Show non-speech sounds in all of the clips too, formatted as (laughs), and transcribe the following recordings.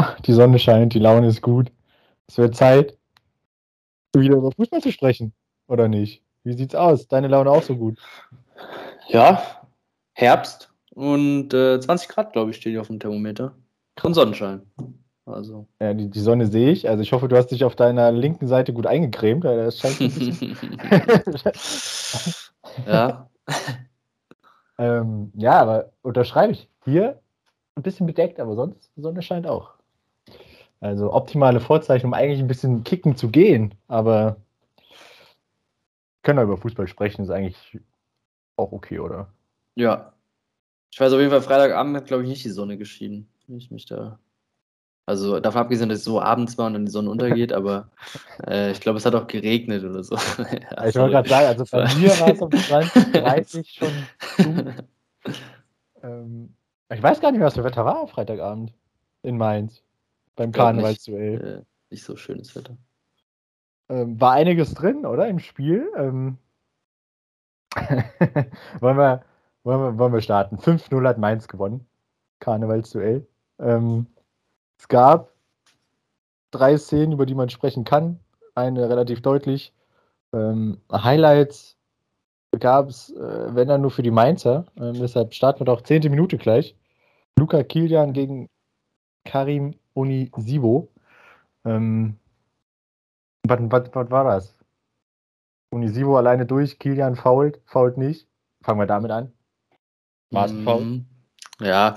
(laughs) die Sonne scheint, die Laune ist gut. Es wird Zeit, wieder über Fußball zu sprechen, oder nicht? Wie sieht's aus? Deine Laune auch so gut? Ja, Herbst und äh, 20 Grad, glaube ich, steht hier auf dem Thermometer. Und Sonnenschein. Also. Ja, die, die Sonne sehe ich. Also ich hoffe, du hast dich auf deiner linken Seite gut eingecremt. Das scheint (laughs) ja. (laughs) ähm, ja, aber unterschreibe ich. Hier ein bisschen bedeckt, aber sonst die Sonne scheint auch. Also optimale Vorzeichen, um eigentlich ein bisschen kicken zu gehen. Aber können wir über Fußball sprechen, ist eigentlich auch okay, oder? Ja. Ich weiß auf jeden Fall, Freitagabend hat, glaube ich, nicht die Sonne geschieden. Ich mich da. Also davon abgesehen, dass es so abends war und dann die Sonne untergeht, aber (laughs) äh, ich glaube, es hat auch geregnet oder so. (laughs) ja, ich wollte gerade sagen, also bei mir war es um (laughs) 20.30 schon zu. Ähm, ich weiß gar nicht, was für Wetter war am Freitagabend in Mainz beim Karnevalsduell. Äh, nicht so schönes Wetter. Ähm, war einiges drin, oder? Im Spiel. Ähm, (laughs) wollen, wir, wollen, wir, wollen wir starten? 5-0 hat Mainz gewonnen. Karnevalsduell. Ähm, es gab drei Szenen, über die man sprechen kann. Eine relativ deutlich. Ähm, Highlights gab es, äh, wenn dann nur für die Mainzer. Ähm, deshalb starten wir doch 10. Minute gleich. Luca Kilian gegen Karim Unisivo. Ähm, was, was, was war das? Unisivo alleine durch, Kilian fault, fault nicht. Fangen wir damit an. War es? Mhm. Ja,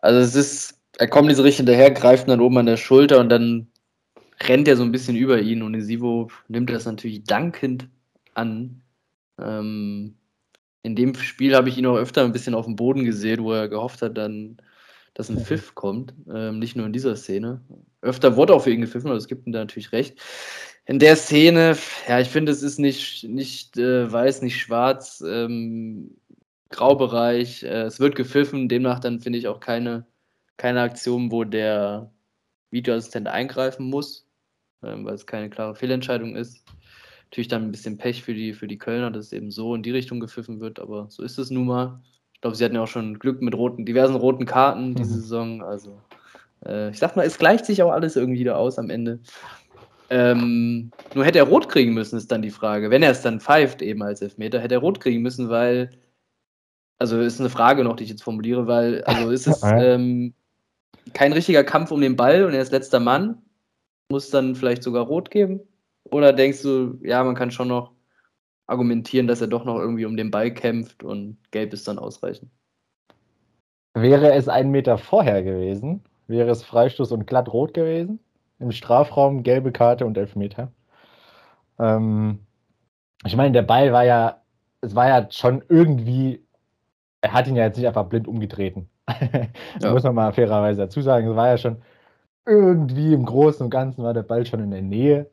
also es ist, er kommt so richtig hinterher, greift dann oben an der Schulter und dann rennt er so ein bisschen über ihn. Unisivo nimmt das natürlich dankend an. Ähm, in dem Spiel habe ich ihn auch öfter ein bisschen auf dem Boden gesehen, wo er gehofft hat, dann, dass ein Pfiff kommt. Ähm, nicht nur in dieser Szene. Öfter wurde auch für ihn gepfiffen, aber es gibt ihm da natürlich recht. In der Szene, ja, ich finde, es ist nicht, nicht äh, weiß, nicht schwarz, ähm, Graubereich. Äh, es wird gepfiffen, demnach dann finde ich auch keine, keine Aktion, wo der Videoassistent eingreifen muss, ähm, weil es keine klare Fehlentscheidung ist. Natürlich dann ein bisschen Pech für die, für die Kölner, dass es eben so in die Richtung gepfiffen wird, aber so ist es nun mal. Ich glaube, sie hatten ja auch schon Glück mit roten, diversen roten Karten diese mhm. Saison. Also, äh, ich sag mal, es gleicht sich auch alles irgendwie wieder aus am Ende. Ähm, nur hätte er rot kriegen müssen, ist dann die Frage. Wenn er es dann pfeift, eben als Elfmeter, hätte er rot kriegen müssen, weil, also ist eine Frage noch, die ich jetzt formuliere, weil, also ist es (laughs) ähm, kein richtiger Kampf um den Ball und er ist letzter Mann, muss dann vielleicht sogar rot geben? Oder denkst du, ja, man kann schon noch argumentieren, dass er doch noch irgendwie um den Ball kämpft und gelb ist dann ausreichend? Wäre es einen Meter vorher gewesen, wäre es Freistoß und glatt rot gewesen. Im Strafraum gelbe Karte und Elfmeter. Ähm, ich meine, der Ball war ja, es war ja schon irgendwie, er hat ihn ja jetzt nicht einfach blind umgetreten. (laughs) ja. Muss man mal fairerweise dazu sagen. Es war ja schon irgendwie im Großen und Ganzen war der Ball schon in der Nähe.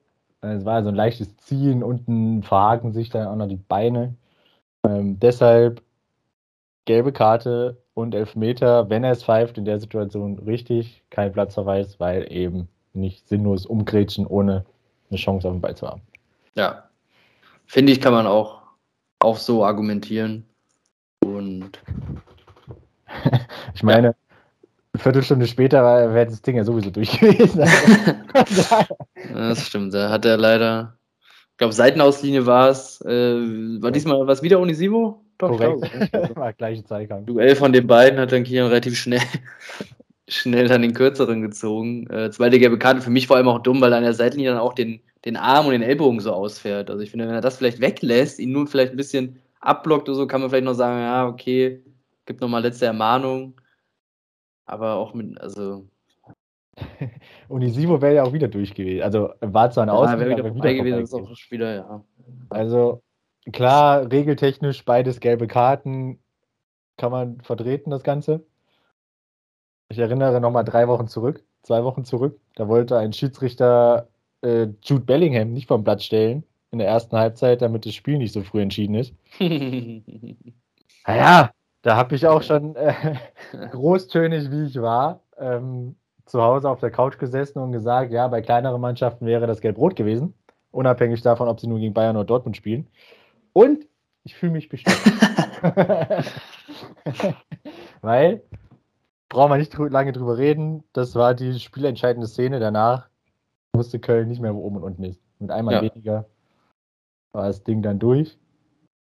Es war so ein leichtes Ziehen, unten verhaken sich dann auch noch die Beine. Ähm, deshalb gelbe Karte und Elfmeter, wenn er es pfeift, in der Situation richtig, kein Platzverweis, weil eben nicht sinnlos umgrätschen, ohne eine Chance auf den Ball zu haben. Ja, finde ich, kann man auch, auch so argumentieren. Und (laughs) ich meine, ja. Eine Viertelstunde später wäre das Ding ja sowieso durch gewesen. (laughs) das stimmt, da hat er leider, ich glaube, Seitenauslinie war es. Äh, war diesmal was wieder Unisivo? Doch, Korrekt. (laughs) War gleiche Zeitgang. Duell von den beiden hat dann Kian relativ schnell, (laughs) schnell dann den kürzeren gezogen. Äh, zweite gelbe Karte für mich vor allem auch dumm, weil er an der Seitenlinie dann auch den, den Arm und den Ellbogen so ausfährt. Also ich finde, wenn er das vielleicht weglässt, ihn nur vielleicht ein bisschen abblockt oder so, kann man vielleicht noch sagen, ja, okay, gibt nochmal letzte Ermahnung. Aber auch mit, also (laughs) Unisivo wäre ja auch wieder durch gewesen. Also war zwar ein Ausgang, wieder, wieder gewesen, ist auch wieder, ja. Also klar, regeltechnisch beides gelbe Karten kann man vertreten, das Ganze. Ich erinnere nochmal drei Wochen zurück, zwei Wochen zurück. Da wollte ein Schiedsrichter äh, Jude Bellingham nicht vom Platz stellen in der ersten Halbzeit, damit das Spiel nicht so früh entschieden ist. (laughs) naja, da habe ich auch schon äh, (laughs) großtönig, wie ich war, ähm, zu Hause auf der Couch gesessen und gesagt, ja, bei kleineren Mannschaften wäre das Gelb-Rot gewesen, unabhängig davon, ob sie nur gegen Bayern oder Dortmund spielen. Und ich fühle mich bestimmt. (laughs) (laughs) Weil brauchen wir nicht lange drüber reden. Das war die spielentscheidende Szene. Danach wusste Köln nicht mehr, wo oben und unten ist. Mit einmal ja. weniger war das Ding dann durch.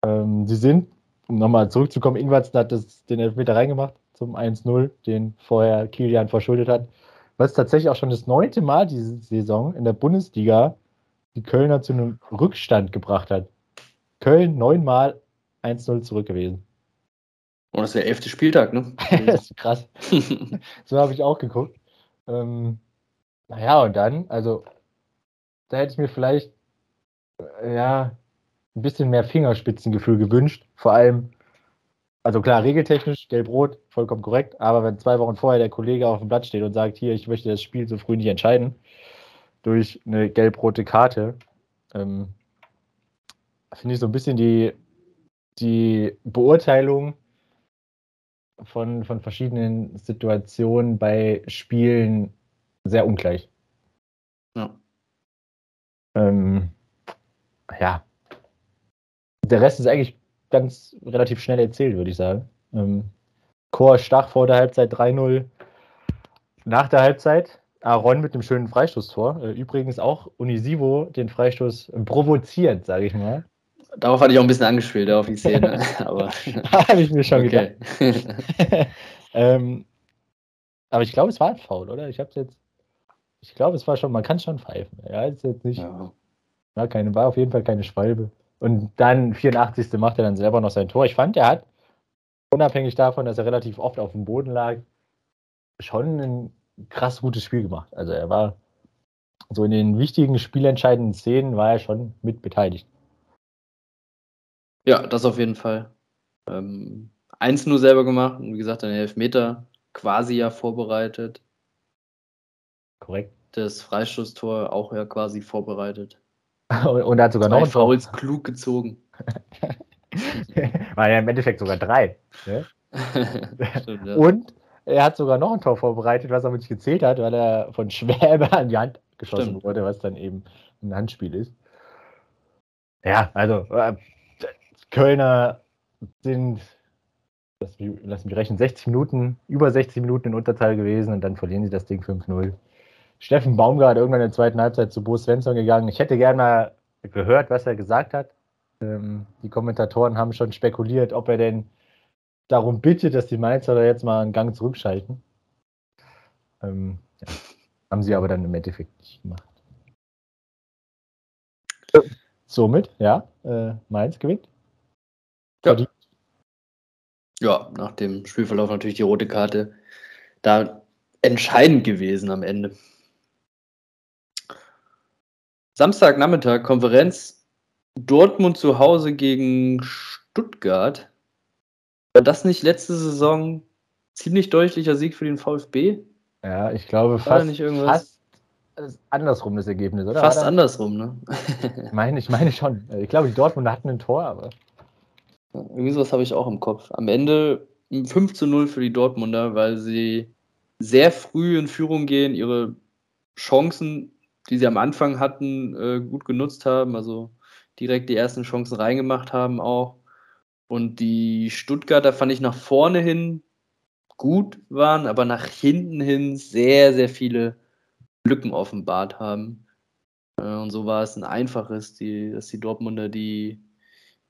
Ähm, sie sind, um nochmal zurückzukommen, Ingwertsen hat das, den Elfmeter reingemacht zum 1-0, den vorher Kilian verschuldet hat. Was tatsächlich auch schon das neunte Mal diese Saison in der Bundesliga die Kölner zu einem Rückstand gebracht hat. Köln neunmal 1-0 zurück gewesen. Und das ist der elfte Spieltag, ne? (laughs) das ist krass. (laughs) so habe ich auch geguckt. Ähm, naja, und dann, also, da hätte ich mir vielleicht, äh, ja, ein bisschen mehr Fingerspitzengefühl gewünscht. Vor allem, also klar, regeltechnisch, gelb-rot, vollkommen korrekt, aber wenn zwei Wochen vorher der Kollege auf dem Blatt steht und sagt, hier, ich möchte das Spiel so früh nicht entscheiden, durch eine gelb-rote Karte, ähm, finde ich so ein bisschen die, die Beurteilung von, von verschiedenen Situationen bei Spielen sehr ungleich. Ja. Ähm, ja. Der Rest ist eigentlich ganz relativ schnell erzählt, würde ich sagen. Ähm, Chor Stach vor der Halbzeit 3-0. Nach der Halbzeit Aaron mit einem schönen Freistoßtor. Äh, übrigens auch Unisivo den Freistoß provoziert, sage ich mal. Darauf hatte ich auch ein bisschen angespielt, auf die Szene. aber (laughs) habe ich mir schon okay. gedacht. (laughs) ähm, aber ich glaube, es war ein Foul, oder? Ich habe jetzt. Ich glaube, es war schon, man kann schon pfeifen. Ja, ist jetzt nicht. Ja. War, keine, war auf jeden Fall keine Schwalbe. Und dann 84. macht er dann selber noch sein Tor. Ich fand, er hat, unabhängig davon, dass er relativ oft auf dem Boden lag, schon ein krass gutes Spiel gemacht. Also er war so in den wichtigen spielentscheidenden Szenen war er schon mit beteiligt. Ja, das auf jeden Fall. Ähm, eins nur selber gemacht und wie gesagt, einen Elfmeter quasi ja vorbereitet. Korrekt. Das Freistoßtor auch ja quasi vorbereitet. Und, (laughs) und er hat sogar Zwei noch Fouls klug gezogen. (laughs) War ja im Endeffekt sogar drei. Ne? (laughs) Stimmt, ja. Und er hat sogar noch ein Tor vorbereitet, was er nicht gezählt hat, weil er von Schwäbe an die Hand geschossen Stimmt. wurde, was dann eben ein Handspiel ist. Ja, also äh, Kölner sind, lass mich, lass mich rechnen, 60 Minuten, über 60 Minuten in Unterteil gewesen und dann verlieren sie das Ding 5-0. Steffen Baumgart irgendwann in der zweiten Halbzeit zu Bo Svensson gegangen. Ich hätte gerne mal gehört, was er gesagt hat. Ähm, die Kommentatoren haben schon spekuliert, ob er denn darum bittet, dass die Mainzer da jetzt mal einen Gang zurückschalten. Ähm, ja. Haben sie aber dann im Endeffekt nicht gemacht. Somit, ja, äh, Mainz gewinnt. Ja. ja, nach dem Spielverlauf natürlich die rote Karte da entscheidend gewesen am Ende. Samstagnachmittag Konferenz Dortmund zu Hause gegen Stuttgart. War das nicht letzte Saison ziemlich deutlicher Sieg für den VfB? Ja, ich glaube fast, nicht irgendwas? fast andersrum das Ergebnis, oder? Fast andersrum, ne? (laughs) ich, meine, ich meine schon. Ich glaube, die Dortmunder hatten ein Tor, aber. Irgendwie sowas habe ich auch im Kopf. Am Ende 5 zu 0 für die Dortmunder, weil sie sehr früh in Führung gehen, ihre Chancen, die sie am Anfang hatten, äh, gut genutzt haben, also direkt die ersten Chancen reingemacht haben auch. Und die Stuttgarter fand ich nach vorne hin gut waren, aber nach hinten hin sehr, sehr viele Lücken offenbart haben. Äh, und so war es ein einfaches, die, dass die Dortmunder die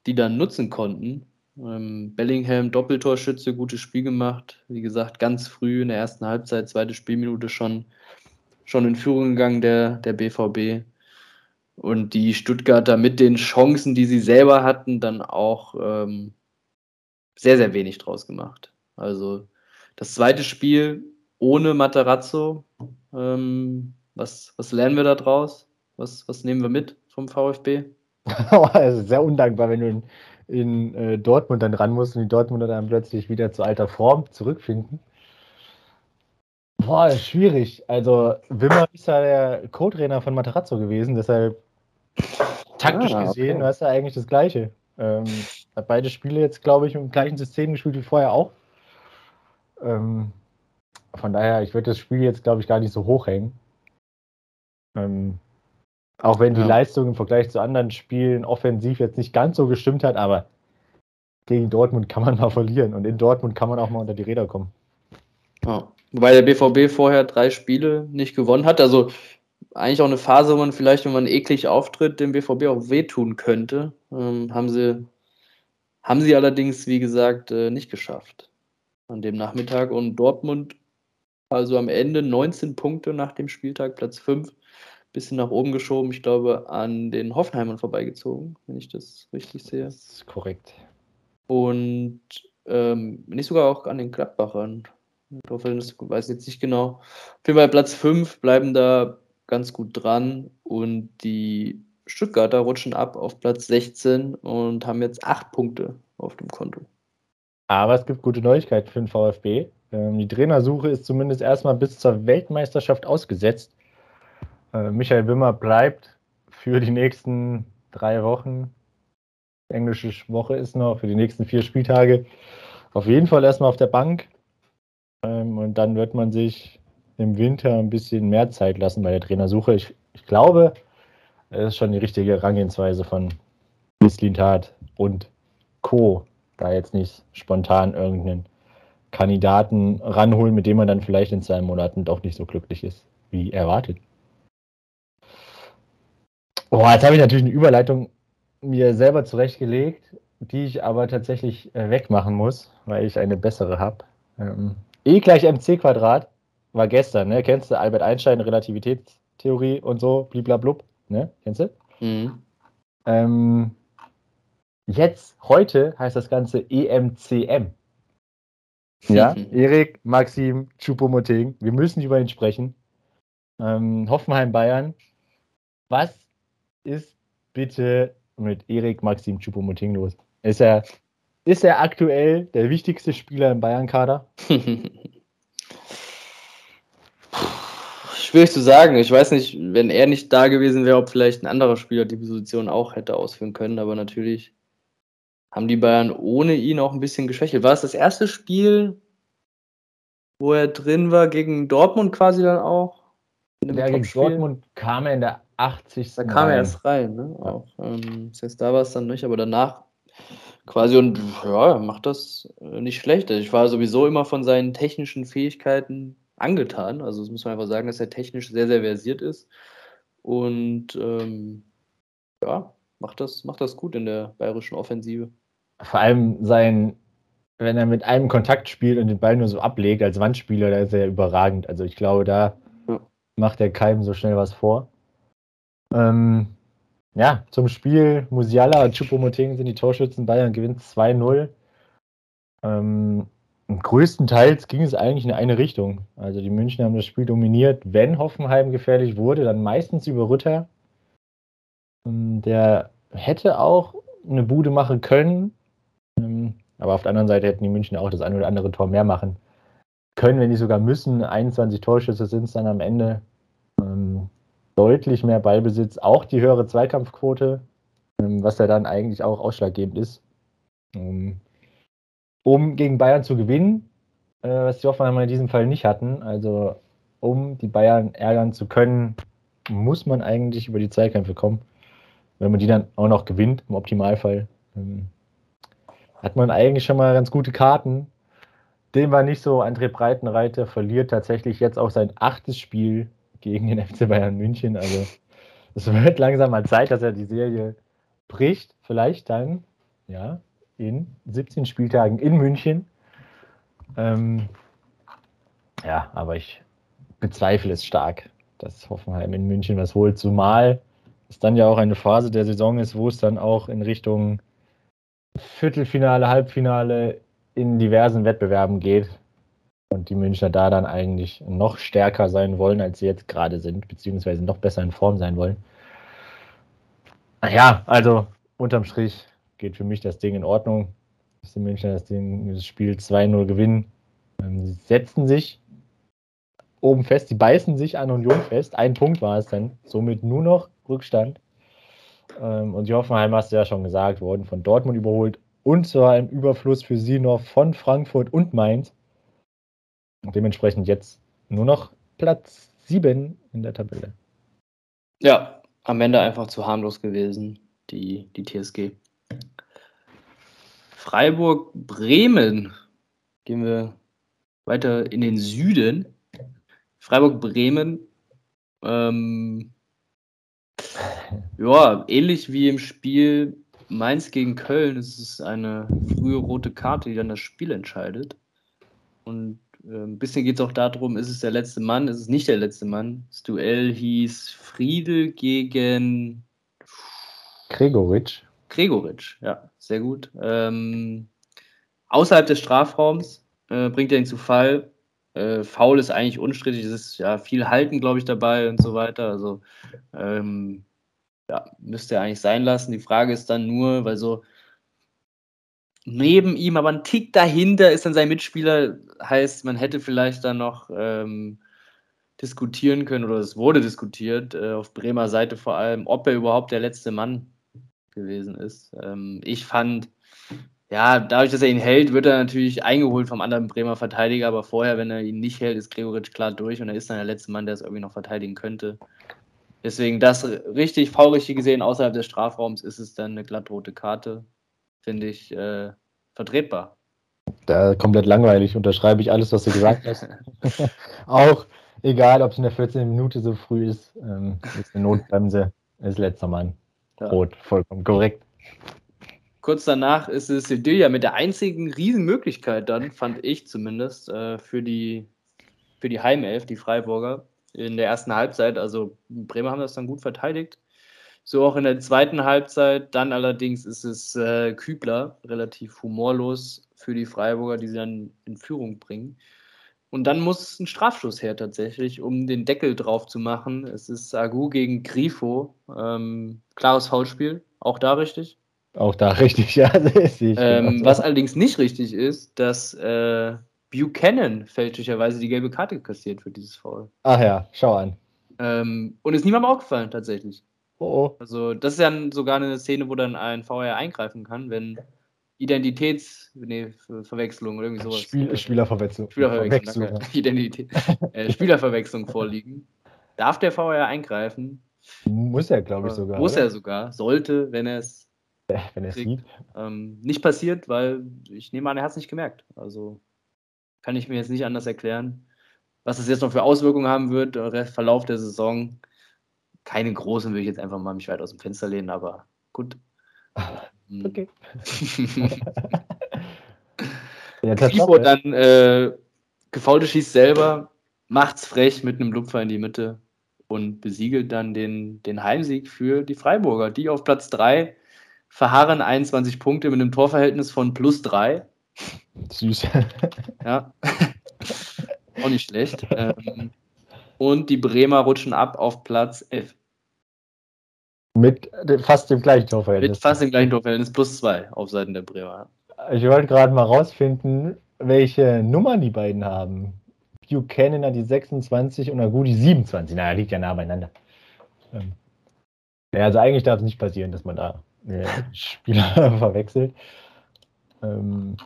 die dann nutzen konnten. Ähm, Bellingham, Doppeltorschütze, gutes Spiel gemacht. Wie gesagt, ganz früh in der ersten Halbzeit, zweite Spielminute schon, schon in Führung gegangen, der, der BVB. Und die Stuttgarter mit den Chancen, die sie selber hatten, dann auch ähm, sehr, sehr wenig draus gemacht. Also das zweite Spiel ohne Materazzo. Ähm, was, was lernen wir da draus? Was, was nehmen wir mit vom VfB? also (laughs) sehr undankbar, wenn du in, in äh, Dortmund dann ran musst und die Dortmunder dann plötzlich wieder zu alter Form zurückfinden. Boah, ist schwierig. Also Wimmer ist ja der Co-Trainer von Materazzo gewesen, deshalb taktisch ah, gesehen war es ja eigentlich das Gleiche. Ähm, hat beide Spiele jetzt, glaube ich, im gleichen System gespielt wie vorher auch. Ähm, von daher, ich würde das Spiel jetzt, glaube ich, gar nicht so hochhängen. Ähm, auch wenn die ja. Leistung im Vergleich zu anderen Spielen offensiv jetzt nicht ganz so gestimmt hat, aber gegen Dortmund kann man mal verlieren und in Dortmund kann man auch mal unter die Räder kommen. Ja. Wobei der BVB vorher drei Spiele nicht gewonnen hat. Also eigentlich auch eine Phase, wo man vielleicht, wenn man eklig auftritt, dem BVB auch wehtun könnte. Ähm, haben, sie, haben sie allerdings, wie gesagt, äh, nicht geschafft an dem Nachmittag. Und Dortmund also am Ende 19 Punkte nach dem Spieltag, Platz 5, bisschen nach oben geschoben. Ich glaube, an den Hoffenheimern vorbeigezogen, wenn ich das richtig sehe. Das ist korrekt. Und ähm, nicht sogar auch an den Gladbachern. Das weiß jetzt nicht genau. Auf jeden Fall Platz 5 bleiben da ganz gut dran und die Stuttgarter rutschen ab auf Platz 16 und haben jetzt 8 Punkte auf dem Konto. Aber es gibt gute Neuigkeiten für den VfB. Ähm, die Trainersuche ist zumindest erstmal bis zur Weltmeisterschaft ausgesetzt. Äh, Michael Wimmer bleibt für die nächsten drei Wochen. englische Woche ist noch, für die nächsten vier Spieltage auf jeden Fall erstmal auf der Bank. Und dann wird man sich im Winter ein bisschen mehr Zeit lassen bei der Trainersuche. Ich, ich glaube, es ist schon die richtige Herangehensweise von Mislintat und Co. Da jetzt nicht spontan irgendeinen Kandidaten ranholen, mit dem man dann vielleicht in zwei Monaten doch nicht so glücklich ist, wie erwartet. Oh, jetzt habe ich natürlich eine Überleitung mir selber zurechtgelegt, die ich aber tatsächlich äh, wegmachen muss, weil ich eine bessere habe. Ähm, e gleich mc Quadrat war gestern, ne? Kennst du Albert Einstein, Relativitätstheorie und so, bliblablub, ne? Kennst du? Mhm. Ähm, jetzt, heute heißt das Ganze EMCM. Ja, Erik, Maxim, Choupo-Moting, wir müssen über ihn sprechen. Ähm, Hoffenheim, Bayern. Was ist bitte mit Erik, Maxim, Choupo-Moting los? Ist er, ist er aktuell der wichtigste Spieler im Bayern-Kader? Schwierig zu sagen. Ich weiß nicht, wenn er nicht da gewesen wäre, ob vielleicht ein anderer Spieler die Position auch hätte ausführen können, aber natürlich haben die Bayern ohne ihn auch ein bisschen geschwächelt. War es das erste Spiel, wo er drin war, gegen Dortmund quasi dann auch? Ja, gegen Dortmund kam er in der 80. Da kam er erst rein, ne? Auch, ähm, das heißt, da war es dann nicht, aber danach quasi und ja, macht das äh, nicht schlecht. Ich war sowieso immer von seinen technischen Fähigkeiten angetan. Also das muss man einfach sagen, dass er technisch sehr, sehr versiert ist. Und ähm, ja, macht das, macht das gut in der bayerischen Offensive. Vor allem sein, wenn er mit einem Kontakt spielt und den Ball nur so ablegt als Wandspieler, da ist er überragend. Also ich glaube, da ja. macht er keinem so schnell was vor. Ähm, ja, zum Spiel Musiala und Choupo-Moting sind die Torschützen. Bayern gewinnt 2-0. Ähm, größtenteils ging es eigentlich in eine Richtung. Also die München haben das Spiel dominiert. Wenn Hoffenheim gefährlich wurde, dann meistens über Rütter. Ähm, der hätte auch eine Bude machen können. Ähm, aber auf der anderen Seite hätten die München auch das eine oder andere Tor mehr machen können, wenn die sogar müssen. 21 Torschüsse sind es dann am Ende. Ähm, deutlich mehr Ballbesitz, auch die höhere Zweikampfquote, was ja dann eigentlich auch ausschlaggebend ist, um gegen Bayern zu gewinnen, äh, was die Hoffenheimer in diesem Fall nicht hatten. Also um die Bayern ärgern zu können, muss man eigentlich über die Zweikämpfe kommen. Wenn man die dann auch noch gewinnt, im Optimalfall, ähm, hat man eigentlich schon mal ganz gute Karten. Dem war nicht so, André Breitenreiter verliert tatsächlich jetzt auch sein achtes Spiel gegen den (laughs) FC Bayern München. Also es wird langsam mal Zeit, dass er die Serie bricht. Vielleicht dann, ja, in 17 Spieltagen in München. Ähm, ja, aber ich bezweifle es stark, dass Hoffenheim in München was holt, zumal es dann ja auch eine Phase der Saison ist, wo es dann auch in Richtung Viertelfinale, Halbfinale in diversen Wettbewerben geht und die Münchner da dann eigentlich noch stärker sein wollen, als sie jetzt gerade sind, beziehungsweise noch besser in Form sein wollen. Ja, also unterm Strich geht für mich das Ding in Ordnung. Dass die Münchner das, Ding, das Spiel 2-0 gewinnen. Ähm, sie setzen sich oben fest, sie beißen sich an Union fest. Ein Punkt war es dann, somit nur noch Rückstand. Ähm, und die Hoffenheim, hast du ja schon gesagt, wurden von Dortmund überholt und zwar im Überfluss für sie noch von Frankfurt und Mainz. Und dementsprechend jetzt nur noch Platz 7 in der Tabelle. Ja, am Ende einfach zu harmlos gewesen, die, die TSG. Freiburg-Bremen. Gehen wir weiter in den Süden. Freiburg-Bremen. Ähm, ja, ähnlich wie im Spiel Mainz gegen Köln ist es eine frühe rote Karte, die dann das Spiel entscheidet. Und ein bisschen geht es auch darum, ist es der letzte Mann, ist es nicht der letzte Mann. Das Duell hieß Friedel gegen Gregoritsch. Gregoritsch, ja, sehr gut. Ähm, außerhalb des Strafraums äh, bringt er ihn zu Fall. Äh, Foul ist eigentlich unstrittig, es ist ja viel Halten, glaube ich, dabei und so weiter. Also ähm, ja, müsste er eigentlich sein lassen. Die Frage ist dann nur, weil so neben ihm, aber ein Tick dahinter ist dann sein Mitspieler, heißt, man hätte vielleicht dann noch ähm, diskutieren können, oder es wurde diskutiert, äh, auf Bremer Seite vor allem, ob er überhaupt der letzte Mann gewesen ist. Ähm, ich fand, ja, dadurch, dass er ihn hält, wird er natürlich eingeholt vom anderen Bremer Verteidiger, aber vorher, wenn er ihn nicht hält, ist Gregoritsch klar durch und er ist dann der letzte Mann, der es irgendwie noch verteidigen könnte. Deswegen das richtig, faulrichtig gesehen, außerhalb des Strafraums ist es dann eine glattrote Karte. Finde ich äh, vertretbar. Da komplett langweilig, unterschreibe ich alles, was du gesagt hast. (laughs) Auch egal, ob es in der 14. Minute so früh ist, ähm, ist eine Notbremse, ist letzter Mann. Ja. Rot, vollkommen korrekt. Kurz danach ist es Sedilla mit der einzigen Riesenmöglichkeit dann, fand ich zumindest, äh, für, die, für die Heimelf, die Freiburger, in der ersten Halbzeit. Also Bremer haben das dann gut verteidigt. So auch in der zweiten Halbzeit. Dann allerdings ist es äh, Kübler, relativ humorlos für die Freiburger, die sie dann in Führung bringen. Und dann muss ein Strafschuss her tatsächlich, um den Deckel drauf zu machen. Es ist Agu gegen Grifo. Ähm, klares Foulspiel. Auch da richtig? Auch da richtig, (laughs) ja. Ähm, was allerdings nicht richtig ist, dass äh, Buchanan fälschlicherweise die gelbe Karte kassiert für dieses Foul. Ach ja, schau an. Ähm, und ist niemandem aufgefallen, tatsächlich. Oh, oh. Also, das ist ja sogar eine Szene, wo dann ein VR eingreifen kann, wenn Identitätsverwechslung nee, oder irgendwie sowas. Spiel, äh, Spielerverwechslung. Spielerverwechslung, danke. Identität. äh, Spielerverwechslung (laughs) vorliegen. Darf der VR eingreifen? Muss er, glaube ich, sogar. Muss oder? er sogar. Sollte, wenn er es. Wenn er es sieht. Ähm, nicht passiert, weil ich nehme an, er hat es nicht gemerkt. Also kann ich mir jetzt nicht anders erklären. Was es jetzt noch für Auswirkungen haben wird, der Verlauf der Saison, keine großen, würde ich jetzt einfach mal mich weit aus dem Fenster lehnen, aber gut. (laughs) Okay. (laughs) ja, Tifo dann äh, Gefaulte schießt selber, macht's frech mit einem Lupfer in die Mitte und besiegelt dann den, den Heimsieg für die Freiburger, die auf Platz 3 verharren 21 Punkte mit einem Torverhältnis von plus 3. Süß. Ja. (laughs) Auch nicht schlecht. Ähm, und die Bremer rutschen ab auf Platz 11. Mit fast dem gleichen Torverhältnis. Mit fast dem gleichen Torverhältnis plus 2 auf Seiten der Bremer. Ich wollte gerade mal rausfinden, welche Nummern die beiden haben. Buchanan hat die 26 und Agu die 27. Naja, liegt ja nah beieinander. Ähm, ja, also eigentlich darf es nicht passieren, dass man da äh, (laughs) Spieler (laughs) verwechselt. Ähm,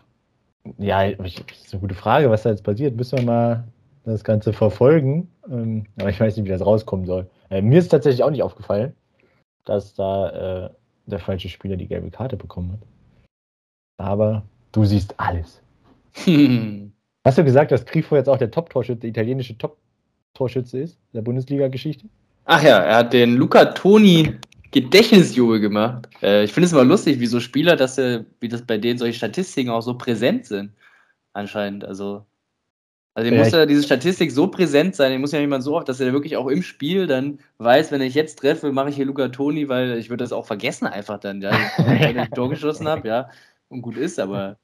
ja, das ist eine gute Frage, was da jetzt passiert. Müssen wir mal das Ganze verfolgen. Ähm, aber ich weiß nicht, wie das rauskommen soll. Äh, mir ist tatsächlich auch nicht aufgefallen, dass da äh, der falsche Spieler die gelbe Karte bekommen hat. Aber du siehst alles. (laughs) Hast du gesagt, dass Grifo jetzt auch der Top-Torschütze, der italienische Top-Torschütze ist, der Bundesliga-Geschichte? Ach ja, er hat den Luca Toni Gedächtnisjubel gemacht. Äh, ich finde es immer lustig, wie so Spieler, dass äh, wie das bei denen solche Statistiken auch so präsent sind. Anscheinend. Also, also ja, muss ja diese Statistik so präsent sein, den muss ja jemand so oft, dass er wirklich auch im Spiel dann weiß, wenn ich jetzt treffe, mache ich hier Luca Toni, weil ich würde das auch vergessen einfach dann, ja, wenn ich (laughs) ein Tor geschossen habe, ja, und gut ist, aber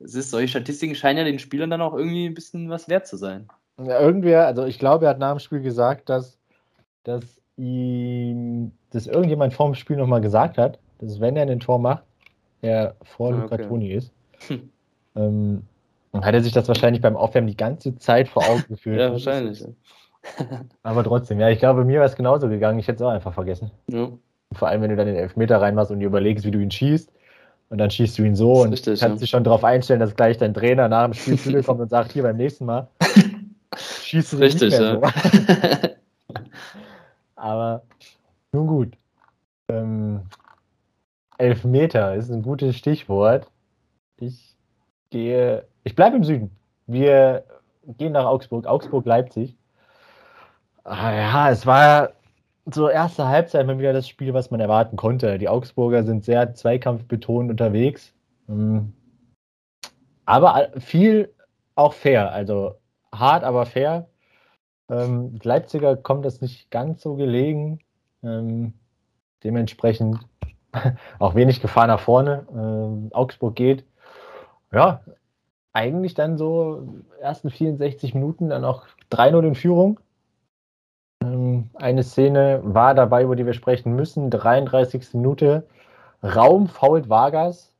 es ist, solche Statistiken scheinen ja den Spielern dann auch irgendwie ein bisschen was wert zu sein. Ja, irgendwer, also ich glaube, er hat nach dem Spiel gesagt, dass, dass ihm das irgendjemand vor dem Spiel nochmal gesagt hat, dass wenn er ein Tor macht, er vor ah, Luca okay. Toni ist. Hm. Ähm, dann hat er sich das wahrscheinlich beim Aufwärmen die ganze Zeit vor Augen (laughs) geführt. ja, wahrscheinlich. (laughs) Aber trotzdem, ja, ich glaube, mir wäre es genauso gegangen. Ich hätte es auch einfach vergessen. Ja. Vor allem, wenn du dann den Elfmeter reinmachst und dir überlegst, wie du ihn schießt. Und dann schießt du ihn so und richtig, kannst ja. dich schon darauf einstellen, dass gleich dein Trainer nach dem Spiel zu dir kommt und sagt, hier beim nächsten Mal (laughs) schießt du richtig, nicht mehr ja. so. Aber nun gut. Ähm, Elfmeter ist ein gutes Stichwort. Ich gehe, ich bleibe im Süden. Wir gehen nach Augsburg. Augsburg-Leipzig. Ah, ja, es war so erste Halbzeit mal wieder das Spiel, was man erwarten konnte. Die Augsburger sind sehr zweikampfbetont unterwegs. Hm. Aber viel auch fair. Also hart, aber fair. Ähm, Leipziger kommt das nicht ganz so gelegen. Ähm, dementsprechend (laughs) auch wenig Gefahr nach vorne. Ähm, Augsburg geht. Ja, eigentlich dann so ersten 64 Minuten dann auch 3-0 in Führung. Ähm, eine Szene war dabei, über die wir sprechen müssen. 33. Minute. Raum fault Vargas.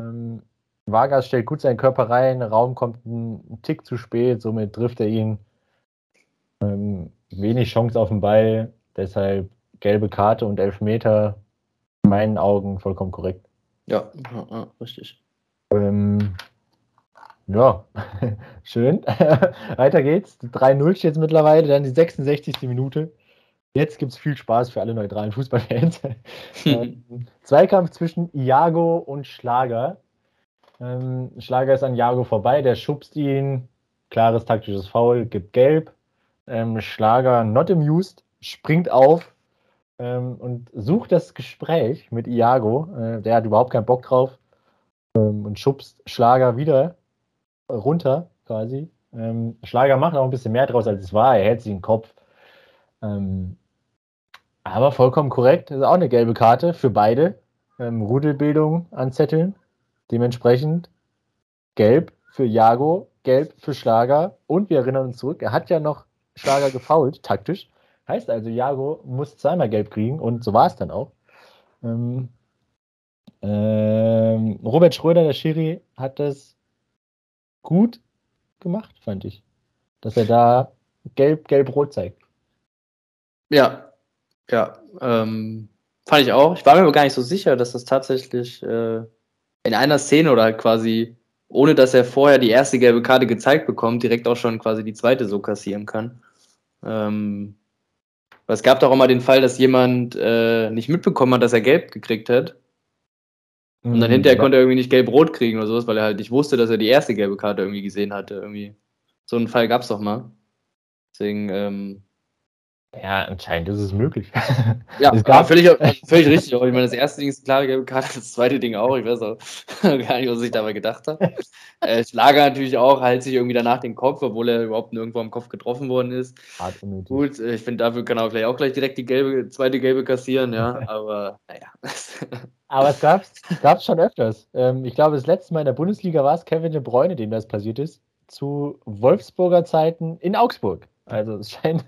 Ähm, Vargas stellt gut seinen Körper rein. Raum kommt einen Tick zu spät. Somit trifft er ihn. Ähm, wenig Chance auf den Ball. Deshalb gelbe Karte und Elfmeter. In meinen Augen vollkommen korrekt. Ja, richtig. Ähm, ja, (laughs) schön. (laughs) Weiter geht's. 3-0 steht mittlerweile, dann die 66. Minute. Jetzt gibt es viel Spaß für alle neutralen Fußballfans. (laughs) ähm, Zweikampf zwischen Iago und Schlager. Ähm, Schlager ist an Iago vorbei, der schubst ihn. Klares taktisches Foul, gibt gelb. Ähm, Schlager not amused, springt auf ähm, und sucht das Gespräch mit Iago. Äh, der hat überhaupt keinen Bock drauf ähm, und schubst Schlager wieder runter quasi. Ähm, Schlager macht auch ein bisschen mehr draus, als es war. Er hält sich den Kopf. Ähm, aber vollkommen korrekt. Das ist auch eine gelbe Karte für beide. Ähm, Rudelbildung anzetteln. Dementsprechend gelb für Jago, gelb für Schlager. Und wir erinnern uns zurück, er hat ja noch Schlager gefault, taktisch. Heißt also, Jago muss zweimal gelb kriegen und so war es dann auch. Ähm, ähm, Robert Schröder, der Schiri, hat das gut gemacht, fand ich. Dass er da gelb, gelb-rot zeigt. Ja, ja, ähm, fand ich auch. Ich war mir aber gar nicht so sicher, dass das tatsächlich äh, in einer Szene oder quasi, ohne dass er vorher die erste gelbe Karte gezeigt bekommt, direkt auch schon quasi die zweite so kassieren kann. Ähm, es gab doch auch mal den Fall, dass jemand äh, nicht mitbekommen hat, dass er gelb gekriegt hat und dann hinterher mhm. konnte er irgendwie nicht gelb-rot kriegen oder sowas, weil er halt nicht wusste, dass er die erste gelbe Karte irgendwie gesehen hatte. Irgendwie. So einen Fall gab es doch mal. Deswegen, ähm, ja, anscheinend ist es möglich. (laughs) Ja, es gab völlig, (laughs) völlig richtig. Ich meine, das erste Ding ist eine klare gelbe Karte, das zweite Ding auch. Ich weiß auch (laughs) gar nicht, was ich dabei gedacht habe. Äh, Schlager natürlich auch, hält sich irgendwie danach den Kopf, obwohl er überhaupt nirgendwo am Kopf getroffen worden ist. Gut, äh, ich finde, dafür kann er vielleicht auch gleich direkt die gelbe, zweite gelbe kassieren, ja, aber naja. aber es gab es schon öfters. Ähm, ich glaube, das letzte Mal in der Bundesliga war es Kevin de Bruyne, dem das passiert ist, zu Wolfsburger Zeiten in Augsburg. Also es scheint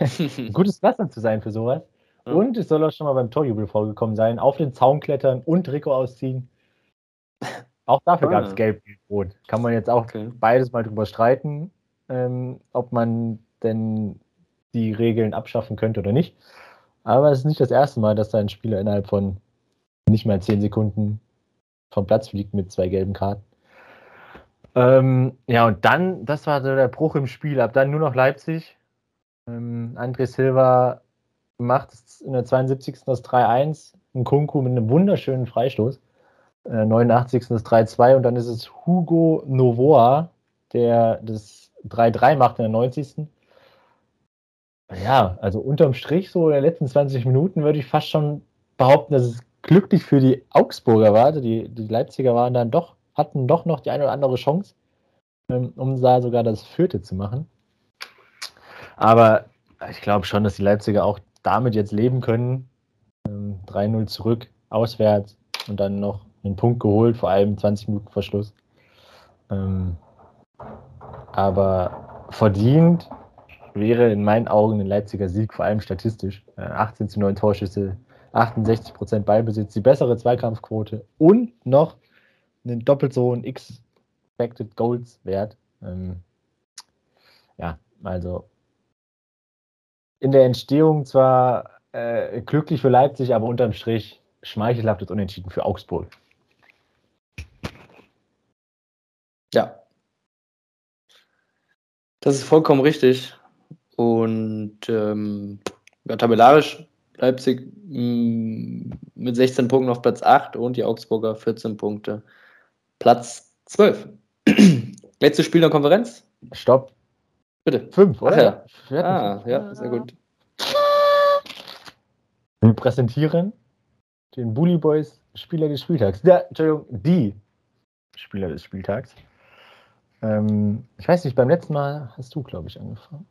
(laughs) gutes Pflaster zu sein für sowas. Ja. Und es soll auch schon mal beim Torjubel vorgekommen sein. Auf den Zaun klettern und Trikot ausziehen. Auch dafür ah. gab es gelb und rot. Kann man jetzt auch okay. beides mal drüber streiten, ähm, ob man denn die Regeln abschaffen könnte oder nicht. Aber es ist nicht das erste Mal, dass da ein Spieler innerhalb von nicht mal zehn Sekunden vom Platz fliegt mit zwei gelben Karten. Ähm, ja, und dann, das war so der Bruch im Spiel. Ab dann nur noch Leipzig. Ähm, André Silva macht in der 72. das 3-1. Ein Kunku mit einem wunderschönen Freistoß. Äh, 89. das 3-2 und dann ist es Hugo Novoa, der das 3-3 macht in der 90. Ja, also unterm Strich, so in den letzten 20 Minuten würde ich fast schon behaupten, dass es glücklich für die Augsburger war. Also die, die Leipziger waren dann doch, hatten doch noch die eine oder andere Chance, ähm, um da sogar das vierte zu machen. Aber ich glaube schon, dass die Leipziger auch damit jetzt leben können. 3-0 ähm, zurück, auswärts und dann noch einen Punkt geholt, vor allem 20 Minuten Verschluss. Ähm, aber verdient wäre in meinen Augen ein Leipziger Sieg, vor allem statistisch. 18 äh, zu 9 Torschüsse, 68 Prozent Ballbesitz, die bessere Zweikampfquote und noch einen doppelt so einen Expected Goals Wert. Ähm, ja, also in der Entstehung zwar äh, glücklich für Leipzig, aber unterm Strich schmeichelhaftes Unentschieden für Augsburg. Ja. Das ist vollkommen richtig. Und ähm, ja, tabellarisch Leipzig mh, mm, mit 16 Punkten auf Platz 8 und die Augsburger 14 Punkte. Platz 12. (clears throat) Letztes Spiel der Konferenz. Stopp. Bitte. Fünf, oder? Ach ja. Ah, ja, sehr gut. Wir präsentieren den Bully Boys Spieler des Spieltags. Der, Entschuldigung, die Spieler des Spieltags. Ähm, ich weiß nicht, beim letzten Mal hast du, glaube ich, angefangen.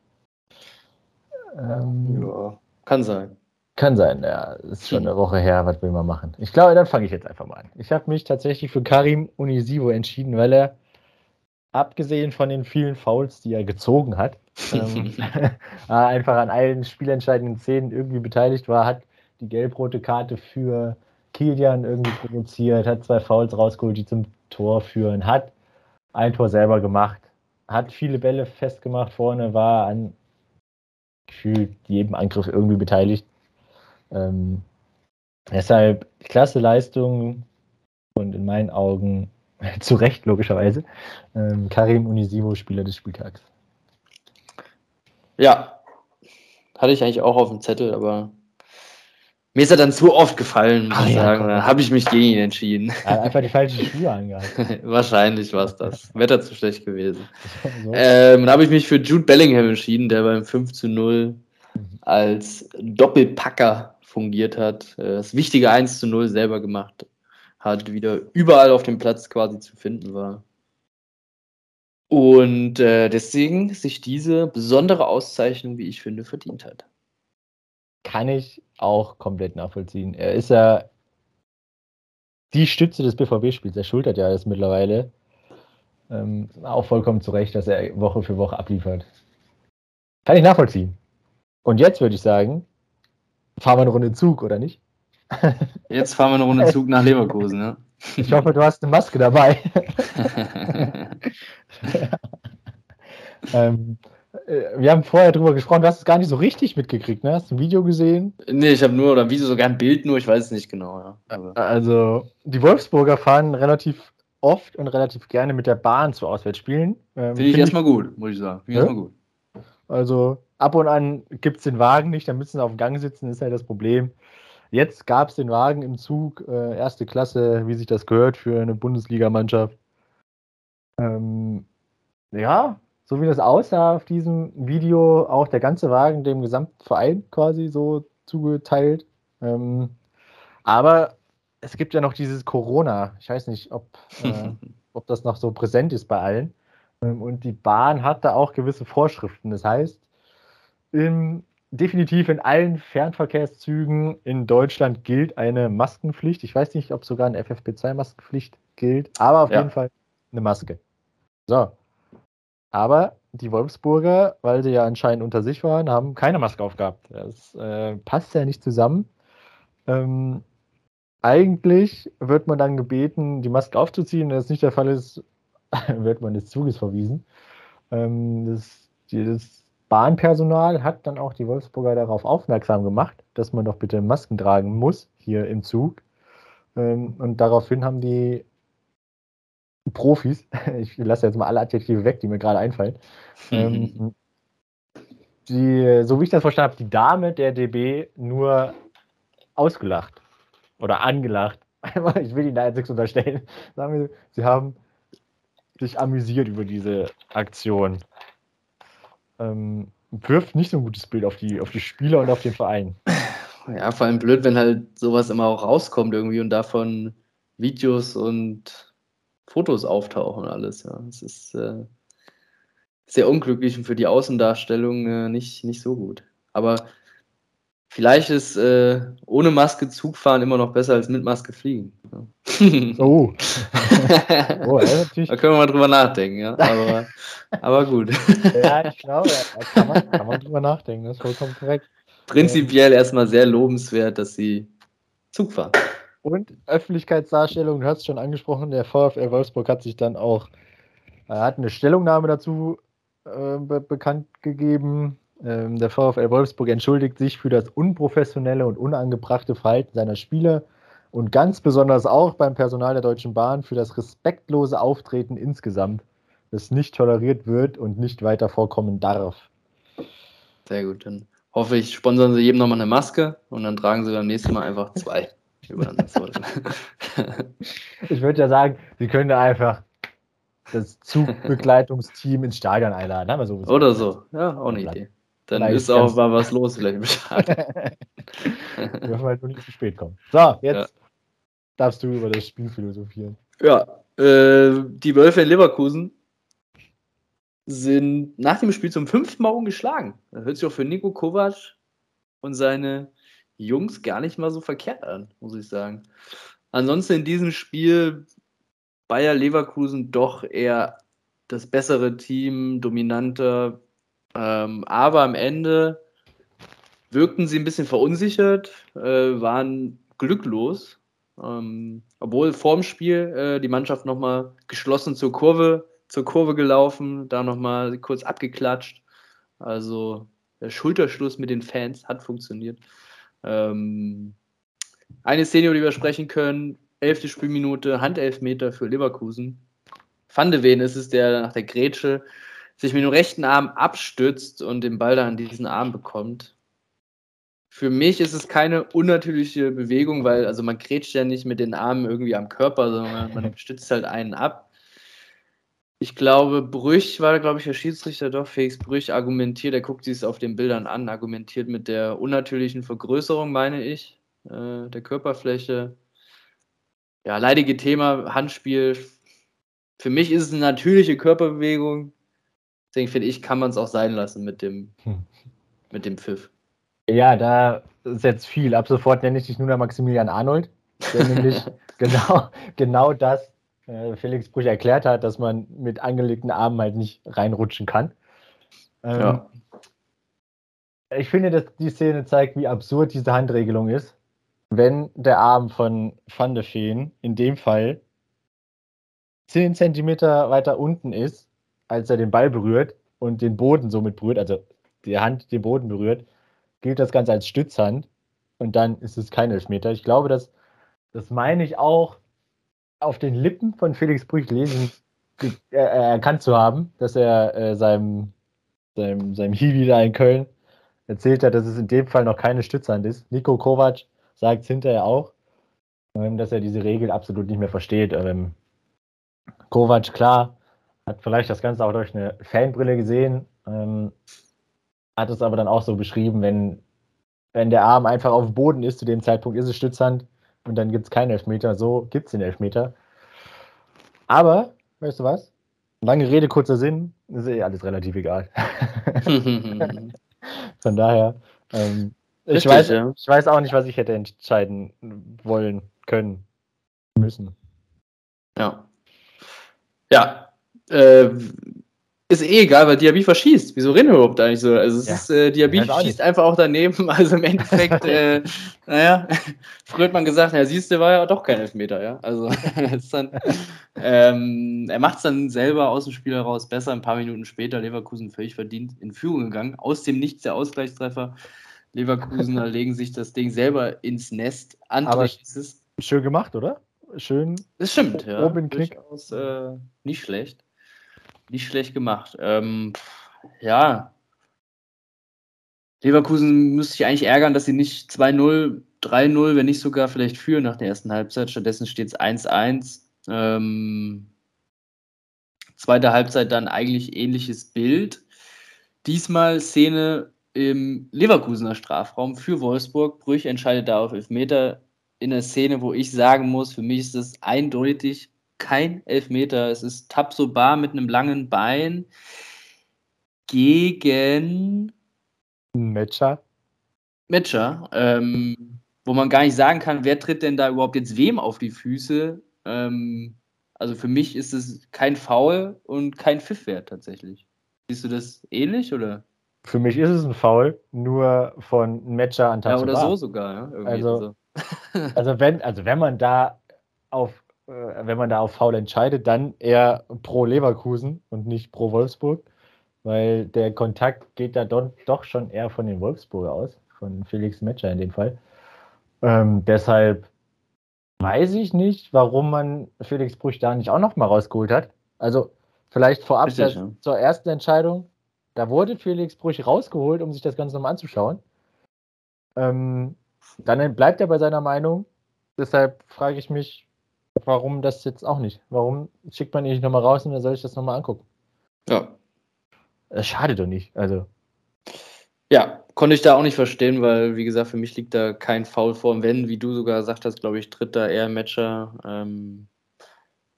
Ähm, ja, kann sein. Kann sein, ja. Ist schon eine Woche her, was will man machen? Ich glaube, dann fange ich jetzt einfach mal an. Ich habe mich tatsächlich für Karim Unisivo entschieden, weil er, abgesehen von den vielen Fouls, die er gezogen hat, ähm, (laughs) (laughs) einfach an allen spielentscheidenden Szenen irgendwie beteiligt war, hat die gelb-rote Karte für Kilian irgendwie provoziert, hat zwei Fouls rausgeholt, die zum Tor führen, hat ein Tor selber gemacht, hat viele Bälle festgemacht vorne, war an gefühlt jedem Angriff irgendwie beteiligt. Ähm, deshalb klasse Leistung und in meinen Augen (laughs) zu Recht logischerweise ähm, Karim Unisivo, Spieler des Spieltags. Ja, hatte ich eigentlich auch auf dem Zettel, aber mir ist er dann zu oft gefallen, muss Ach, ich ja, sagen. Dann habe ich mich gegen ihn entschieden. Ja, einfach die falschen Schuhe angehabt. (laughs) Wahrscheinlich war es das. Wetter zu schlecht gewesen. (laughs) so. ähm, dann habe ich mich für Jude Bellingham entschieden, der beim 5 zu 0 als Doppelpacker fungiert hat, äh, das wichtige 1 zu 0 selber gemacht hat, wieder überall auf dem Platz quasi zu finden war. Und äh, deswegen sich diese besondere Auszeichnung, wie ich finde, verdient hat kann ich auch komplett nachvollziehen. Er ist ja die Stütze des BVB-Spiels. Er schultert ja das mittlerweile. Ähm, auch vollkommen zu Recht, dass er Woche für Woche abliefert. Kann ich nachvollziehen. Und jetzt würde ich sagen, fahren wir eine Runde Zug, oder nicht? Jetzt fahren wir eine Runde Zug nach Leverkusen, ne? Ich hoffe, du hast eine Maske dabei. (laughs) (laughs) ähm, äh, wir haben vorher drüber gesprochen, du hast es gar nicht so richtig mitgekriegt, ne? Hast du ein Video gesehen? Nee, ich habe nur, oder Video, sogar ein Bild nur, ich weiß es nicht genau, ja. Aber also, die Wolfsburger fahren relativ oft und relativ gerne mit der Bahn zu Auswärtsspielen. Ähm, Finde ich erstmal gut, muss ich sagen. Finde ich ja? erstmal gut. Also, ab und an gibt es den Wagen nicht, dann müssen sie auf dem Gang sitzen, ist halt das Problem. Jetzt gab es den Wagen im Zug, äh, erste Klasse, wie sich das gehört für eine Bundesligamannschaft. Ähm, ja, so wie das aussah auf diesem Video, auch der ganze Wagen dem gesamten Verein quasi so zugeteilt. Ähm, aber es gibt ja noch dieses Corona. Ich weiß nicht, ob, äh, (laughs) ob das noch so präsent ist bei allen. Ähm, und die Bahn hat da auch gewisse Vorschriften. Das heißt, im, definitiv in allen Fernverkehrszügen in Deutschland gilt eine Maskenpflicht. Ich weiß nicht, ob sogar eine FFP2-Maskenpflicht gilt, aber auf ja. jeden Fall eine Maske. So, aber die Wolfsburger, weil sie ja anscheinend unter sich waren, haben keine Maske aufgehabt. Das äh, passt ja nicht zusammen. Ähm, eigentlich wird man dann gebeten, die Maske aufzuziehen. Wenn das nicht der Fall ist, (laughs) wird man des Zuges verwiesen. Ähm, das, das Bahnpersonal hat dann auch die Wolfsburger darauf aufmerksam gemacht, dass man doch bitte Masken tragen muss hier im Zug. Ähm, und daraufhin haben die Profis, (laughs) ich lasse jetzt mal alle Adjektive weg, die mir gerade einfallen, ähm, die, so wie ich das verstanden habe, die Dame der DB nur ausgelacht oder angelacht. (laughs) ich will Ihnen da jetzt nichts unterstellen. Sie haben sich amüsiert über diese Aktion. Ähm, wirft nicht so ein gutes Bild auf die, auf die Spieler und auf den Verein. Ja, vor allem blöd, wenn halt sowas immer auch rauskommt irgendwie und davon Videos und Fotos auftauchen und alles. Ja. Es ist äh, sehr unglücklich und für die Außendarstellung äh, nicht, nicht so gut. Aber vielleicht ist äh, ohne Maske Zugfahren immer noch besser als mit Maske fliegen. (laughs) Ja. Oh. oh da können wir mal drüber nachdenken, ja. Aber, aber gut. (laughs) ja, ich glaube, da kann man, kann man drüber nachdenken, das ist vollkommen korrekt. Prinzipiell erstmal sehr lobenswert, dass sie Zug fahren. Und Öffentlichkeitsdarstellung, du hast es schon angesprochen, der VfL Wolfsburg hat sich dann auch, er hat eine Stellungnahme dazu äh, be bekannt gegeben. Ähm, der VfL Wolfsburg entschuldigt sich für das unprofessionelle und unangebrachte Verhalten seiner Spieler und ganz besonders auch beim Personal der Deutschen Bahn für das respektlose Auftreten insgesamt, das nicht toleriert wird und nicht weiter vorkommen darf. Sehr gut, dann hoffe ich, sponsern sie jedem nochmal eine Maske und dann tragen sie beim nächsten Mal einfach zwei (laughs) ich würde ja sagen, sie können da einfach das Zugbegleitungsteam ins Stadion einladen. Oder so, ja, auch eine Idee. Dann ist auch mal was los vielleicht im Stadion. (laughs) Dürfen halt nur nicht zu spät kommen. So, jetzt ja. darfst du über das Spiel philosophieren. Ja, äh, die Wölfe in Leverkusen sind nach dem Spiel zum fünften Mal ungeschlagen. Das hört sich auch für Nico Kovac und seine Jungs gar nicht mal so verkehrt an, muss ich sagen. Ansonsten in diesem Spiel Bayer Leverkusen doch eher das bessere Team, dominanter, ähm, aber am Ende wirkten sie ein bisschen verunsichert, äh, waren glücklos, ähm, obwohl vorm Spiel äh, die Mannschaft nochmal geschlossen zur Kurve zur Kurve gelaufen, da nochmal kurz abgeklatscht. Also der Schulterschluss mit den Fans hat funktioniert. Ähm, eine Szene, die wir sprechen können, elfte Spielminute, Handelfmeter für Leverkusen. Van de Ven ist es, der nach der Grätsche sich mit dem rechten Arm abstützt und den Ball da an diesen Arm bekommt. Für mich ist es keine unnatürliche Bewegung, weil also man grätscht ja nicht mit den Armen irgendwie am Körper, sondern man (laughs) stützt halt einen ab. Ich glaube, Brüch war, glaube ich, der Schiedsrichter doch. Felix Brüch argumentiert, er guckt sich es auf den Bildern an, argumentiert mit der unnatürlichen Vergrößerung, meine ich, äh, der Körperfläche. Ja, leidige Thema, Handspiel. Für mich ist es eine natürliche Körperbewegung. Deswegen finde ich, kann man es auch sein lassen mit dem, hm. mit dem Pfiff. Ja, da ist jetzt viel. Ab sofort nenne ich dich nur der Maximilian Arnold, der nämlich (laughs) genau, genau das äh, Felix Brüch erklärt hat, dass man mit angelegten Armen halt nicht reinrutschen kann. Ähm, ja. Ich finde, dass die Szene zeigt, wie absurd diese Handregelung ist. Wenn der Arm von Van de Feen in dem Fall 10 cm weiter unten ist, als er den Ball berührt und den Boden somit berührt, also die Hand den Boden berührt, gilt das Ganze als Stützhand und dann ist es kein Elfmeter. Ich glaube, dass, das meine ich auch auf den Lippen von Felix Brüch lesen äh, erkannt zu haben, dass er äh, seinem, seinem, seinem Hiwi da in Köln erzählt hat, dass es in dem Fall noch keine Stützhand ist. Nico Kovac sagt es hinterher auch, ähm, dass er diese Regel absolut nicht mehr versteht. Ähm, Kovac, klar, hat vielleicht das Ganze auch durch eine Fanbrille gesehen, ähm, hat es aber dann auch so beschrieben, wenn, wenn der Arm einfach auf dem Boden ist, zu dem Zeitpunkt ist es Stützhand, und dann gibt es keinen Elfmeter. So gibt es den Elfmeter. Aber, weißt du was? Lange Rede, kurzer Sinn, ist eh alles relativ egal. (laughs) Von daher, ähm, ich, weiß, ja. ich weiß auch nicht, was ich hätte entscheiden wollen, können, müssen. Ja. Ja. Äh, ist eh egal, weil Diaby verschießt. Wieso reden wir überhaupt eigentlich so? Also es ja. ist, äh, Diaby schießt einfach auch daneben. (laughs) Also im Endeffekt, äh, (laughs) naja, früher hat man gesagt, ja, siehst du, war ja doch kein Elfmeter, ja. Also (laughs) dann, ähm, er macht es dann selber aus dem Spiel heraus besser. Ein paar Minuten später Leverkusen völlig verdient in Führung gegangen. Aus dem Nichts der Ausgleichstreffer. Leverkusener legen sich das Ding selber ins Nest. Andrich ist es. Schön gemacht, oder? Schön. Das stimmt, ja. Oben Knick. Durchaus, äh, nicht schlecht. Nicht schlecht gemacht. Ähm, ja. Leverkusen müsste sich eigentlich ärgern, dass sie nicht 2-0, 3-0, wenn nicht sogar vielleicht führen nach der ersten Halbzeit. Stattdessen steht es 1-1. Ähm, zweite Halbzeit dann eigentlich ähnliches Bild. Diesmal Szene im Leverkusener Strafraum für Wolfsburg. Brüch entscheidet da auf Elfmeter in der Szene, wo ich sagen muss, für mich ist das eindeutig kein Elfmeter. Es ist Tabsoba mit einem langen Bein gegen Metscher. Metscher, ähm, wo man gar nicht sagen kann, wer tritt denn da überhaupt jetzt wem auf die Füße. Ähm, also für mich ist es kein Foul und kein Pfiffwert tatsächlich. Siehst du das ähnlich oder? Für mich ist es ein Foul, nur von Metscher an Tabsoba. Ja, oder so sogar. Ja, also, so. (laughs) also, wenn, also wenn man da auf wenn man da auf Foul entscheidet, dann eher pro Leverkusen und nicht pro Wolfsburg, weil der Kontakt geht da doch, doch schon eher von den Wolfsburger aus, von Felix Metscher in dem Fall. Ähm, deshalb weiß ich nicht, warum man Felix Brüch da nicht auch noch mal rausgeholt hat. Also vielleicht vorab ja. zur ersten Entscheidung. Da wurde Felix Brüch rausgeholt, um sich das Ganze nochmal anzuschauen. Ähm, dann bleibt er bei seiner Meinung. Deshalb frage ich mich, warum das jetzt auch nicht? Warum schickt man ihn nicht nochmal raus und dann soll ich das nochmal angucken? Ja. Das schadet doch nicht. Also. Ja, konnte ich da auch nicht verstehen, weil, wie gesagt, für mich liegt da kein Foul vor. wenn, wie du sogar gesagt hast, glaube ich, tritt da eher Matcher ähm,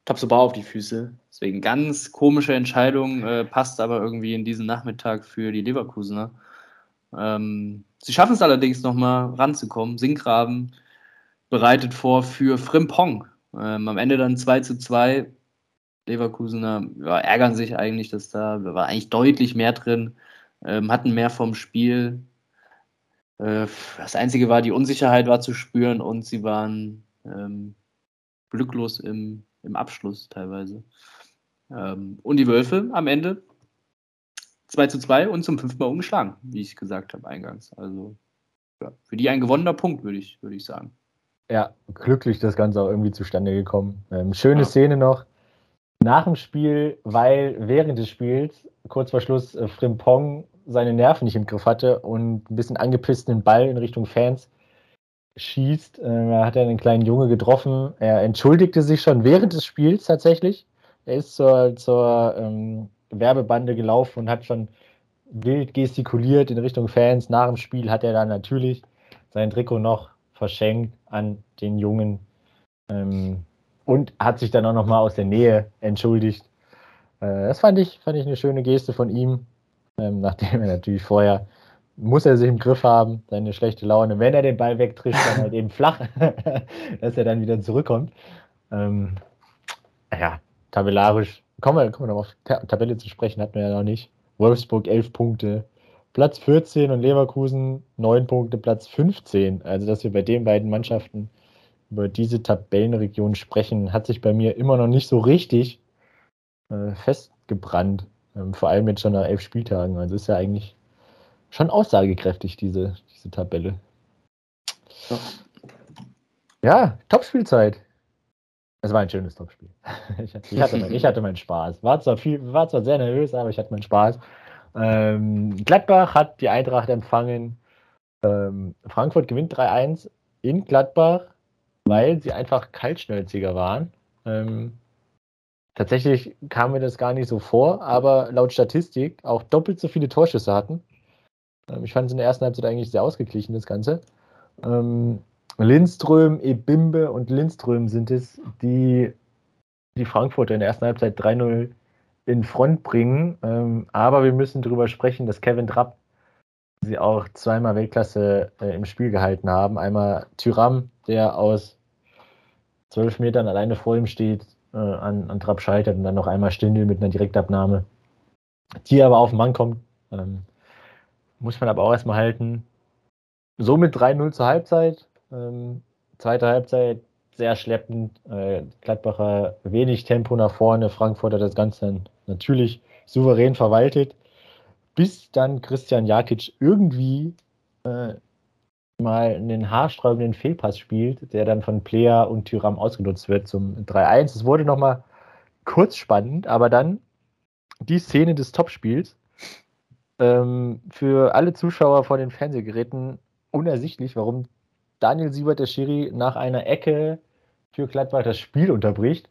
Tabsoba auf die Füße. Deswegen ganz komische Entscheidung, äh, passt aber irgendwie in diesen Nachmittag für die Leverkusener. Ähm, sie schaffen es allerdings nochmal ranzukommen. Sinkgraben bereitet vor für Frimpong. Ähm, am Ende dann 2 zu 2. Leverkusener ja, ärgern sich eigentlich, dass da war eigentlich deutlich mehr drin, ähm, hatten mehr vom Spiel. Äh, das Einzige war, die Unsicherheit war zu spüren und sie waren ähm, glücklos im, im Abschluss teilweise. Ähm, und die Wölfe am Ende 2 zu 2 und zum fünften Mal umgeschlagen, wie ich gesagt habe eingangs. Also ja, für die ein gewonnener Punkt, würde ich, würd ich sagen. Ja, glücklich das Ganze auch irgendwie zustande gekommen. Ähm, schöne ja. Szene noch. Nach dem Spiel, weil während des Spiels, kurz vor Schluss, äh, Frimpong seine Nerven nicht im Griff hatte und ein bisschen angepisst den Ball in Richtung Fans schießt. Äh, da hat er einen kleinen Junge getroffen. Er entschuldigte sich schon während des Spiels tatsächlich. Er ist zur, zur ähm, Werbebande gelaufen und hat schon wild gestikuliert in Richtung Fans. Nach dem Spiel hat er dann natürlich sein Trikot noch verschenkt an den Jungen ähm, und hat sich dann auch nochmal aus der Nähe entschuldigt. Äh, das fand ich, fand ich eine schöne Geste von ihm, ähm, nachdem er natürlich vorher muss er sich im Griff haben, seine schlechte Laune. Wenn er den Ball wegtrifft, dann halt eben flach, (laughs) dass er dann wieder zurückkommt. Ähm, ja, tabellarisch, kommen wir, kommen wir noch auf Tabelle zu sprechen, hatten wir ja noch nicht. Wolfsburg 11 Punkte, Platz 14 und Leverkusen 9 Punkte, Platz 15. Also, dass wir bei den beiden Mannschaften über diese Tabellenregion sprechen, hat sich bei mir immer noch nicht so richtig äh, festgebrannt. Ähm, vor allem jetzt schon nach elf Spieltagen. Also ist ja eigentlich schon aussagekräftig, diese, diese Tabelle. Ja, ja Topspielzeit. Es war ein schönes Topspiel. (laughs) Ich, hatte, ich hatte meinen Spaß. War zwar, viel, war zwar sehr nervös, aber ich hatte meinen Spaß. Ähm, Gladbach hat die Eintracht empfangen. Ähm, Frankfurt gewinnt 3-1 in Gladbach, weil sie einfach kaltschnäuziger waren. Ähm, tatsächlich kam mir das gar nicht so vor, aber laut Statistik auch doppelt so viele Torschüsse hatten. Ähm, ich fand es in der ersten Halbzeit eigentlich sehr ausgeglichen, das Ganze. Ähm, Lindström, Ebimbe und Lindström sind es, die die Frankfurter in der ersten Halbzeit 3-0 in Front bringen. Ähm, aber wir müssen darüber sprechen, dass Kevin Trapp sie auch zweimal Weltklasse äh, im Spiel gehalten haben. Einmal Tyram, der aus zwölf Metern alleine vor ihm steht, äh, an, an Trapp scheitert und dann noch einmal Stindel mit einer Direktabnahme, die aber auf den Mann kommt. Ähm, muss man aber auch erstmal halten. Somit 3-0 zur Halbzeit. Ähm, zweite Halbzeit sehr schleppend. Äh, Gladbacher wenig Tempo nach vorne. Frankfurt hat das Ganze natürlich souverän verwaltet, bis dann Christian Jakic irgendwie äh, mal einen haarsträubenden Fehlpass spielt, der dann von Player und Tyram ausgenutzt wird zum 3-1. Es wurde nochmal kurz spannend, aber dann die Szene des Topspiels. Ähm, für alle Zuschauer vor den Fernsehgeräten unersichtlich, warum Daniel Siebert, der Schiri, nach einer Ecke für Gladbach das Spiel unterbricht.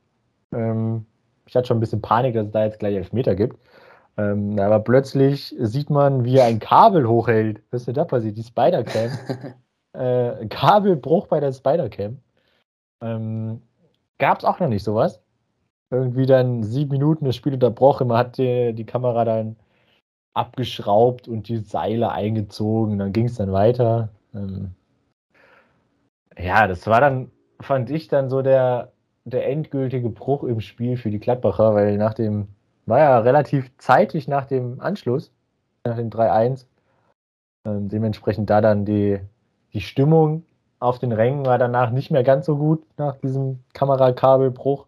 Ähm, ich hatte schon ein bisschen Panik, dass es da jetzt gleich Elfmeter gibt. Ähm, aber plötzlich sieht man, wie er ein Kabel hochhält. Was ist denn da passiert? Die Spider-Cam. (laughs) äh, Kabelbruch bei der Spider-Cam. Ähm, Gab es auch noch nicht sowas. Irgendwie dann sieben Minuten das Spiel unterbrochen. Man hat die, die Kamera dann abgeschraubt und die Seile eingezogen. Dann ging es dann weiter. Ähm, ja, das war dann, fand ich dann so der, der endgültige Bruch im Spiel für die Gladbacher, weil nach dem, war ja relativ zeitig nach dem Anschluss, nach dem 3-1, ähm, dementsprechend da dann die, die Stimmung auf den Rängen war danach nicht mehr ganz so gut nach diesem Kamerakabelbruch.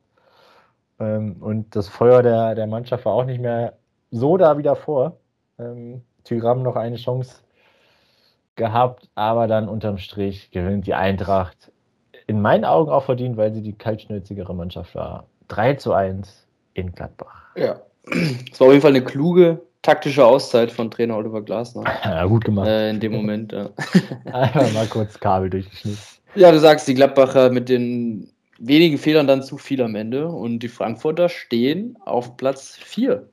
Ähm, und das Feuer der, der Mannschaft war auch nicht mehr so da wie davor. Ähm, Tyram noch eine Chance gehabt, aber dann unterm Strich gewinnt die Eintracht in meinen Augen auch verdient, weil sie die kaltschnäuzigere Mannschaft war. 3 zu 1 in Gladbach. Ja, es war auf jeden Fall eine kluge taktische Auszeit von Trainer Oliver Glasner. (laughs) Ja, gut gemacht. Äh, in dem Moment, ja. (laughs) (laughs) Einfach mal kurz Kabel durchgeschnitten. Ja, du sagst, die Gladbacher mit den wenigen Fehlern dann zu viel am Ende. Und die Frankfurter stehen auf Platz 4,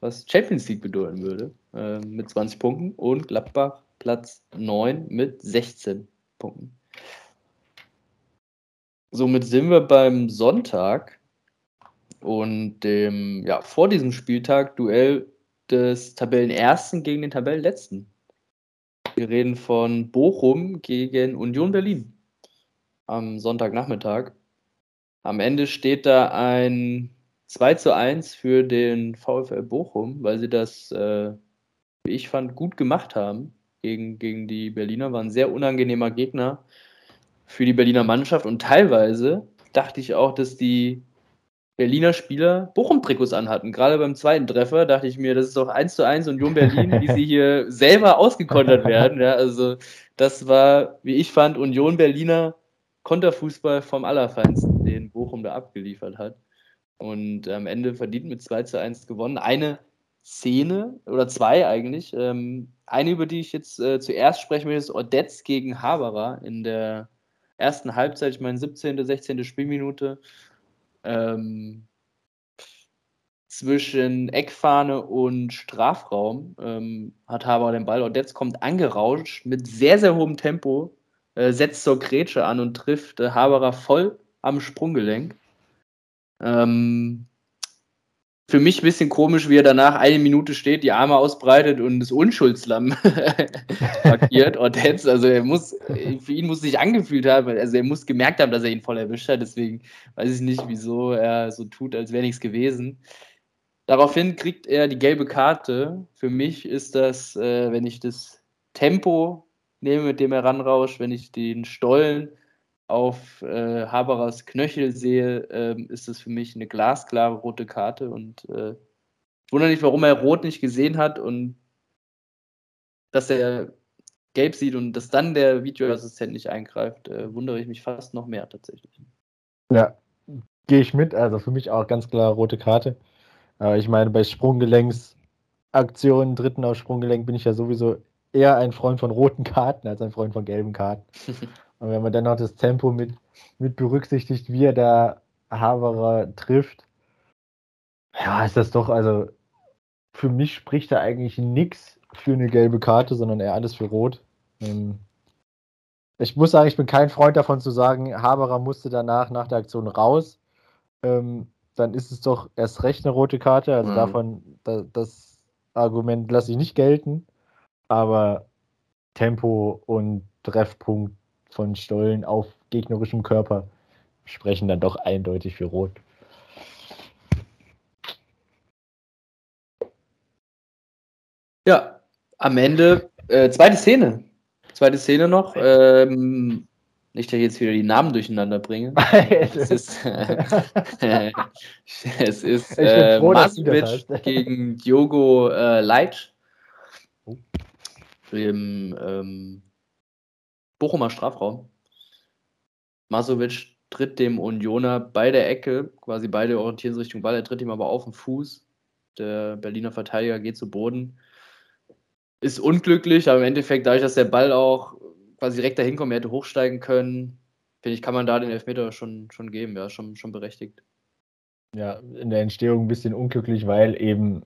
was Champions League bedeuten würde, äh, mit 20 Punkten. Und Gladbach Platz 9 mit 16 Punkten. Somit sind wir beim Sonntag und dem, ja, vor diesem Spieltag Duell des Tabellenersten gegen den Tabellenletzten. Wir reden von Bochum gegen Union Berlin am Sonntagnachmittag. Am Ende steht da ein 2 zu 1 für den VfL Bochum, weil sie das, äh, wie ich fand, gut gemacht haben gegen, gegen die Berliner. War ein sehr unangenehmer Gegner für die Berliner Mannschaft und teilweise dachte ich auch, dass die Berliner Spieler Bochum-Trikots anhatten. Gerade beim zweiten Treffer dachte ich mir, das ist doch 1 zu 1 Union Berlin, wie sie hier (laughs) selber ausgekontert werden. Ja, also das war, wie ich fand, Union Berliner Konterfußball vom Allerfeinsten, den Bochum da abgeliefert hat. Und am Ende verdient mit 2 zu 1 gewonnen. Eine Szene, oder zwei eigentlich, ähm, eine, über die ich jetzt äh, zuerst sprechen will, ist Odetz gegen Haberer in der ersten Halbzeit, ich meine 17., 16. Spielminute. Ähm, zwischen Eckfahne und Strafraum ähm, hat Haberer den Ball. Odetz kommt angerauscht mit sehr, sehr hohem Tempo äh, setzt zur Grätsche an und trifft äh, Haberer voll am Sprunggelenk. Ähm, für mich ein bisschen komisch, wie er danach eine Minute steht, die Arme ausbreitet und das Unschuldslamm (laughs) markiert. Ortez, also er muss, für ihn muss sich angefühlt haben, also er muss gemerkt haben, dass er ihn voll erwischt hat. Deswegen weiß ich nicht, wieso er so tut, als wäre nichts gewesen. Daraufhin kriegt er die gelbe Karte. Für mich ist das, äh, wenn ich das Tempo nehme, mit dem er ranrauscht, wenn ich den Stollen auf äh, Haberers Knöchel sehe, äh, ist das für mich eine glasklare rote Karte und äh, ich wundere nicht, warum er Rot nicht gesehen hat und dass er gelb sieht und dass dann der Videoassistent nicht eingreift, äh, wundere ich mich fast noch mehr tatsächlich. Ja, gehe ich mit. Also für mich auch ganz klar rote Karte. Aber ich meine, bei Sprunggelenksaktionen, dritten auf Sprunggelenk, bin ich ja sowieso eher ein Freund von roten Karten als ein Freund von gelben Karten. (laughs) Und wenn man dann noch das Tempo mit, mit berücksichtigt, wie er da Haverer trifft, ja, ist das doch, also für mich spricht da eigentlich nichts für eine gelbe Karte, sondern eher alles für Rot. Ähm, ich muss sagen, ich bin kein Freund davon zu sagen, Haberer musste danach nach der Aktion raus. Ähm, dann ist es doch erst recht eine rote Karte. Also mhm. davon, da, das Argument lasse ich nicht gelten. Aber Tempo und Treffpunkt von Stollen auf gegnerischem Körper sprechen dann doch eindeutig für Rot. Ja, am Ende, äh, zweite Szene. Zweite Szene noch. Ähm, nicht, dass ich jetzt wieder die Namen durcheinander bringe. (laughs) es ist, äh, (laughs) es ist äh, Masic gegen Diogo äh, Leitsch. Oh. Im ähm, Bochumer Strafraum. Masovic tritt dem Unioner bei der Ecke, quasi beide orientieren sich Richtung Ball, er tritt ihm aber auf den Fuß. Der Berliner Verteidiger geht zu Boden. Ist unglücklich, aber im Endeffekt, dadurch, dass der Ball auch quasi direkt dahin kommt, er hätte hochsteigen können, finde ich, kann man da den Elfmeter schon, schon geben, ja, schon, schon berechtigt. Ja, in der Entstehung ein bisschen unglücklich, weil eben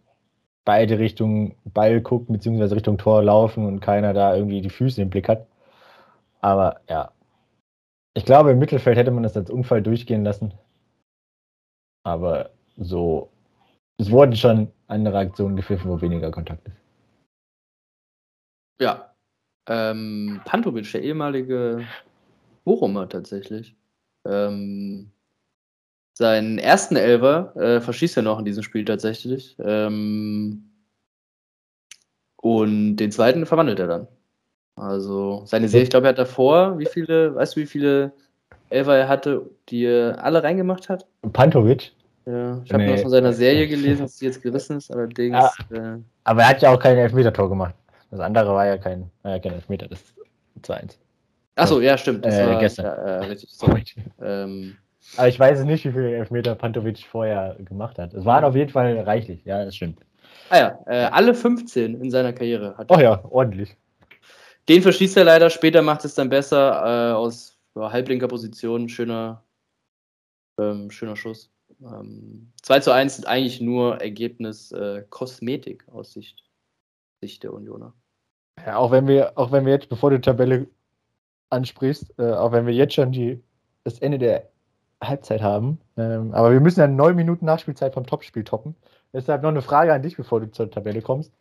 beide Richtung Ball gucken, beziehungsweise Richtung Tor laufen und keiner da irgendwie die Füße im Blick hat. Aber ja, ich glaube, im Mittelfeld hätte man das als Unfall durchgehen lassen. Aber so, es wurden schon andere Aktionen gepfiffen, wo weniger Kontakt ist. Ja. Ähm, Pantovic, der ehemalige Bochumer tatsächlich. Ähm, seinen ersten Elver äh, verschießt er noch in diesem Spiel tatsächlich. Ähm, und den zweiten verwandelt er dann. Also seine Serie, ich glaube, er hat davor, wie viele, weißt du, wie viele Elfer er hatte, die er alle reingemacht hat? Pantovic? Ja, ich habe nee. noch von seiner Serie gelesen, dass sie jetzt gerissen ist, allerdings. Ja, äh, aber er hat ja auch kein Elfmeter-Tor gemacht. Das andere war ja kein, war ja kein Elfmeter, das 2-1. Achso, ja, stimmt. Das äh, war, gestern. Ja, äh, richtig, ähm, aber ich weiß nicht, wie viele Elfmeter Pantovic vorher gemacht hat. Es waren auf jeden Fall reichlich, ja, das stimmt. Ah ja, äh, alle 15 in seiner Karriere hat er. Oh ja, ordentlich. Den verschießt er leider, später macht es dann besser äh, aus ja, halblinker Position. Schöner, Ähm, schöner Schuss. Ähm, 2 zu 1 sind eigentlich nur Ergebnis äh, Kosmetik aus Sicht, Sicht der Unioner. Ja, auch wenn wir, auch wenn wir jetzt, bevor du die Tabelle ansprichst, äh, auch wenn wir jetzt schon die, das Ende der Halbzeit haben, ähm, aber wir müssen ja neun Minuten Nachspielzeit vom Topspiel toppen. Deshalb noch eine Frage an dich, bevor du zur Tabelle kommst.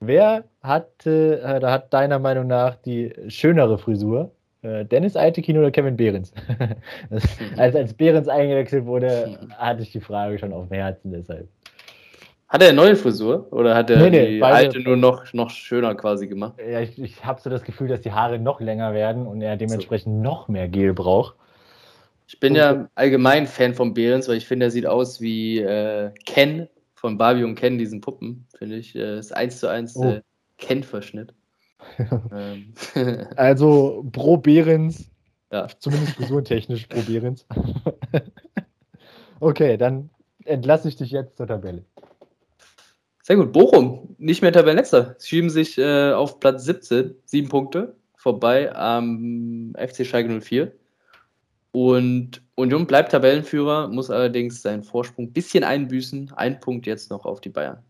Wer hat, äh, da hat deiner Meinung nach die schönere Frisur? Äh, Dennis Altekin oder Kevin Behrens? (laughs) das, als, als Behrens eingewechselt wurde, hatte ich die Frage schon auf dem Herzen deshalb. Hat er eine neue Frisur oder hat er nee, nee, die alte nur noch, noch schöner quasi gemacht? Ja, ich, ich habe so das Gefühl, dass die Haare noch länger werden und er dementsprechend so. noch mehr Gel braucht. Ich bin ja allgemein Fan von Behrens, weil ich finde, er sieht aus wie äh, Ken von Barbie und Ken, diesen Puppen, finde ich. Äh, ist eins zu eins oh. Ken-Verschnitt. (laughs) ähm. (laughs) also pro Behrens, ja. zumindest frisurentechnisch pro Behrens. (laughs) okay, dann entlasse ich dich jetzt zur Tabelle. Sehr gut. Bochum, nicht mehr Tabellenletzter. Sie schieben sich äh, auf Platz 17, sieben Punkte, vorbei am FC Schalke 04. Und Union bleibt Tabellenführer, muss allerdings seinen Vorsprung ein bisschen einbüßen. Ein Punkt jetzt noch auf die Bayern.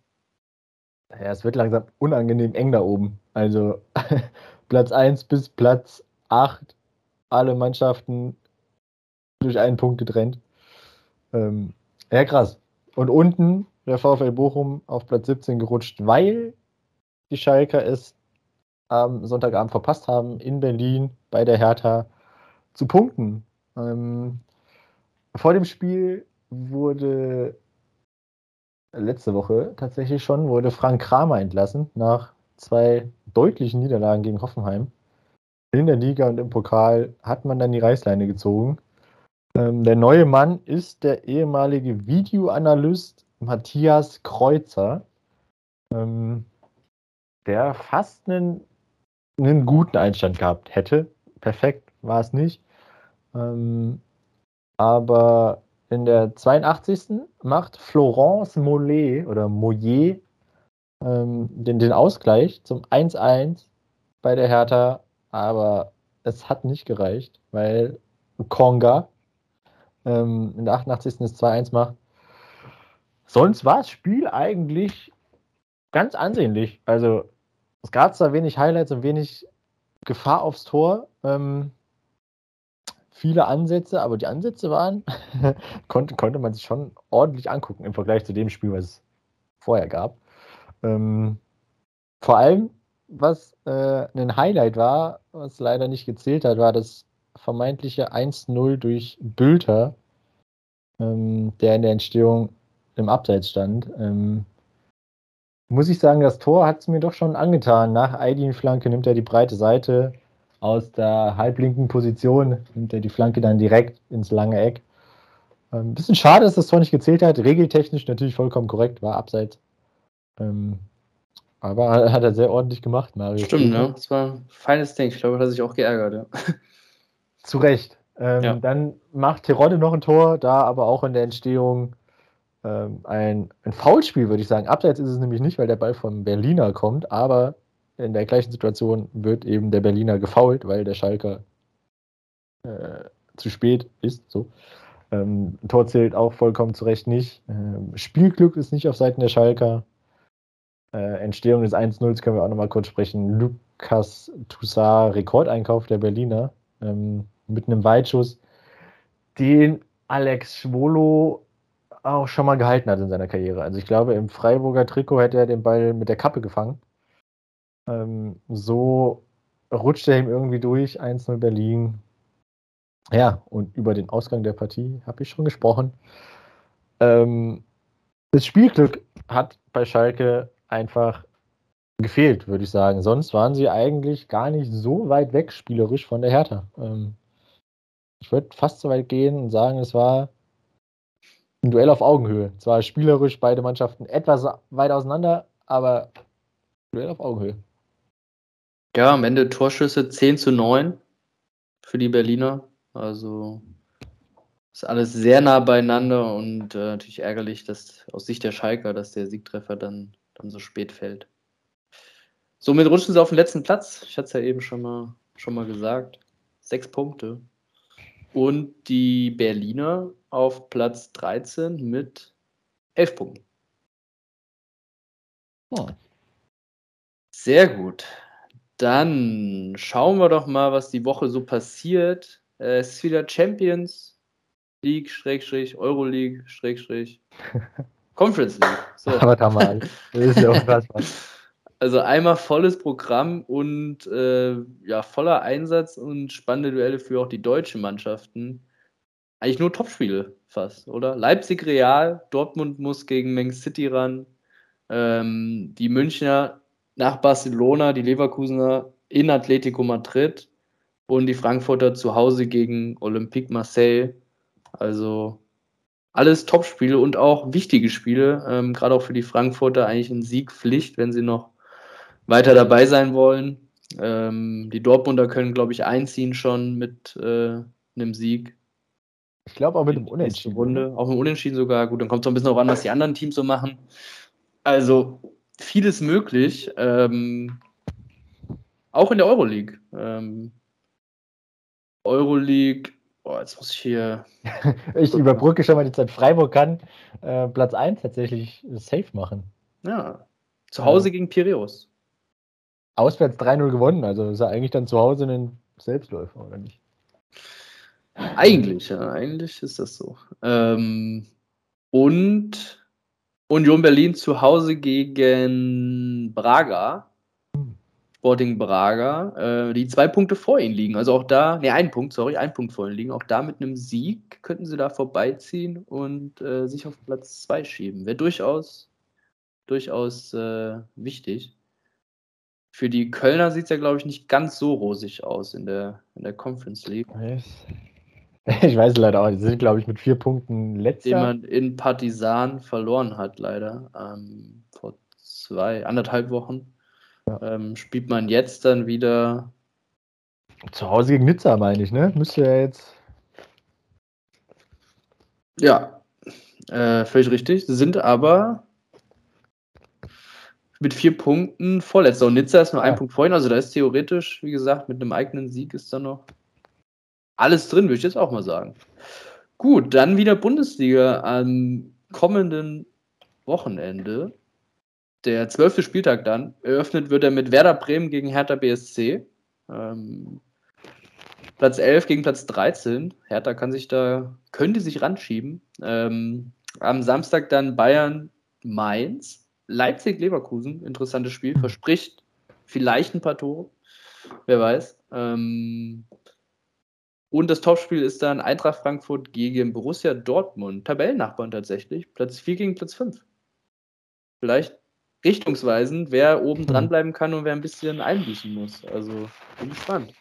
Ja, es wird langsam unangenehm eng da oben. Also (laughs) Platz 1 bis Platz 8, alle Mannschaften durch einen Punkt getrennt. Ähm, ja, krass. Und unten der VfL Bochum auf Platz 17 gerutscht, weil die Schalker es am Sonntagabend verpasst haben, in Berlin bei der Hertha zu punkten. Ähm, vor dem Spiel wurde letzte Woche tatsächlich schon, wurde Frank Kramer entlassen nach zwei deutlichen Niederlagen gegen Hoffenheim. In der Liga und im Pokal hat man dann die Reißleine gezogen. Ähm, der neue Mann ist der ehemalige Videoanalyst Matthias Kreuzer, ähm, der fast einen, einen guten Einstand gehabt hätte. Perfekt war es nicht. Ähm, aber in der 82. macht Florence Mollet oder Moyer ähm, den, den Ausgleich zum 1-1 bei der Hertha, aber es hat nicht gereicht, weil Konga ähm, in der 88. das 2-1 macht. Sonst war das Spiel eigentlich ganz ansehnlich. Also es gab zwar wenig Highlights und wenig Gefahr aufs Tor. Ähm, viele Ansätze, aber die Ansätze waren, (laughs) konnte, konnte man sich schon ordentlich angucken im Vergleich zu dem Spiel, was es vorher gab. Ähm, vor allem, was äh, ein Highlight war, was leider nicht gezählt hat, war das vermeintliche 1-0 durch Bülter, ähm, der in der Entstehung im Abseits stand. Ähm, muss ich sagen, das Tor hat es mir doch schon angetan. Nach Aidin-Flanke nimmt er die breite Seite, aus der halblinken Position nimmt er die Flanke dann direkt ins lange Eck. Ein ähm, bisschen schade, dass das Tor nicht gezählt hat. Regeltechnisch natürlich vollkommen korrekt, war abseits. Ähm, aber (laughs) hat er sehr ordentlich gemacht, Mario. Stimmt, ne? Das war ein feines Ding. Ich glaube, er hat sich auch geärgert, ja. Zu Recht. Ähm, ja. Dann macht Terodde noch ein Tor, da aber auch in der Entstehung ähm, ein, ein Foulspiel, würde ich sagen. Abseits ist es nämlich nicht, weil der Ball vom Berliner kommt, aber in der gleichen Situation wird eben der Berliner gefault, weil der Schalker äh, zu spät ist. So. Ähm, Tor zählt auch vollkommen zu Recht nicht. Ähm, Spielglück ist nicht auf Seiten der Schalker. Äh, Entstehung des 1-0 können wir auch nochmal kurz sprechen. Lukas Toussaint, Rekordeinkauf der Berliner ähm, mit einem Weitschuss, den Alex Schwolo auch schon mal gehalten hat in seiner Karriere. Also ich glaube, im Freiburger Trikot hätte er den Ball mit der Kappe gefangen. Ähm, so rutscht er ihm irgendwie durch, 1-0 Berlin. Ja, und über den Ausgang der Partie habe ich schon gesprochen. Ähm, das Spielglück hat bei Schalke einfach gefehlt, würde ich sagen. Sonst waren sie eigentlich gar nicht so weit weg spielerisch von der Hertha. Ähm, ich würde fast so weit gehen und sagen, es war ein Duell auf Augenhöhe. Zwar spielerisch beide Mannschaften etwas weit auseinander, aber Duell auf Augenhöhe. Ja, am Ende Torschüsse 10 zu 9 für die Berliner. Also ist alles sehr nah beieinander und äh, natürlich ärgerlich, dass aus Sicht der Schalker, dass der Siegtreffer dann, dann so spät fällt. Somit rutschen sie auf den letzten Platz. Ich hatte es ja eben schon mal, schon mal gesagt. Sechs Punkte. Und die Berliner auf Platz 13 mit 11 Punkten. Oh. Sehr gut. Dann schauen wir doch mal, was die Woche so passiert. Äh, es ist wieder Champions League, Schrägstrich, Euroleague, Schrägstrich, (laughs) Conference League. So. Aber da mal. Das ist ja unfassbar. (laughs) Also einmal volles Programm und äh, ja, voller Einsatz und spannende Duelle für auch die deutschen Mannschaften. Eigentlich nur Topspiele fast, oder? Leipzig Real, Dortmund muss gegen Meng City ran. Ähm, die Münchner nach Barcelona, die Leverkusener in Atletico Madrid und die Frankfurter zu Hause gegen Olympique Marseille. Also alles Topspiele und auch wichtige Spiele. Ähm, Gerade auch für die Frankfurter eigentlich ein Siegpflicht, wenn sie noch weiter dabei sein wollen. Ähm, die Dortmunder können, glaube ich, einziehen schon mit äh, einem Sieg. Ich glaube auch mit einem Unentschieden. Runde. Auch mit einem Unentschieden sogar. Gut, dann kommt es auch ein bisschen darauf an, was die anderen Teams so machen. Also vieles möglich. Ähm, auch in der Euroleague. Ähm, Euroleague, boah, jetzt muss ich hier. (laughs) ich überbrücke schon mal die Zeit. Freiburg kann äh, Platz 1 tatsächlich safe machen. Ja. Zu Hause äh, gegen Piraeus. Auswärts 3-0 gewonnen, also ist er eigentlich dann zu Hause ein Selbstläufer, oder nicht? Eigentlich, ja, eigentlich ist das so. Ähm, und Union Berlin zu Hause gegen Braga. Sporting Braga, äh, die zwei Punkte vor ihnen liegen. Also auch da, ne, ein Punkt, sorry, ein Punkt vor ihnen liegen. Auch da mit einem Sieg könnten sie da vorbeiziehen und äh, sich auf Platz 2 schieben. Wäre durchaus, durchaus äh, wichtig. Für die Kölner sieht es ja, glaube ich, nicht ganz so rosig aus in der, in der Conference League. (laughs) Ich weiß leider auch, sie sind, glaube ich, mit vier Punkten letzter. Den man in Partisan verloren hat, leider. Ähm, vor zwei, anderthalb Wochen. Ja. Ähm, spielt man jetzt dann wieder. Zu Hause gegen Nizza, meine ich, ne? Müsste ja jetzt. Ja, äh, völlig richtig. Sind aber mit vier Punkten vorletzter. Und Nizza ist nur ja. ein Punkt vorhin. Also da ist theoretisch, wie gesagt, mit einem eigenen Sieg ist da noch alles drin, würde ich jetzt auch mal sagen. Gut, dann wieder Bundesliga am kommenden Wochenende. Der zwölfte Spieltag dann. Eröffnet wird er mit Werder Bremen gegen Hertha BSC. Ähm, Platz 11 gegen Platz 13. Hertha kann sich da, könnte sich ranschieben. Ähm, am Samstag dann Bayern Mainz. Leipzig Leverkusen, interessantes Spiel, verspricht vielleicht ein paar Tore. Wer weiß. Ähm, und das Topspiel ist dann Eintracht Frankfurt gegen Borussia Dortmund. Tabellennachbarn tatsächlich. Platz 4 gegen Platz 5. Vielleicht richtungsweisend, wer oben dran hm. bleiben kann und wer ein bisschen einbüßen muss. Also bin gespannt.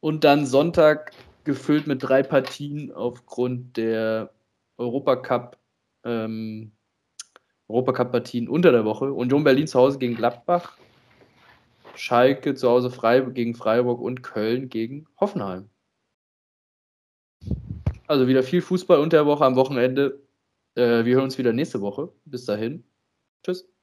Und dann Sonntag gefüllt mit drei Partien aufgrund der Europacup ähm, Europacup-Partien unter der Woche. Union Berlin zu Hause gegen Gladbach, Schalke zu Hause Freiburg gegen Freiburg und Köln gegen Hoffenheim. Also wieder viel Fußball unter der Woche am Wochenende. Äh, wir hören uns wieder nächste Woche. Bis dahin. Tschüss.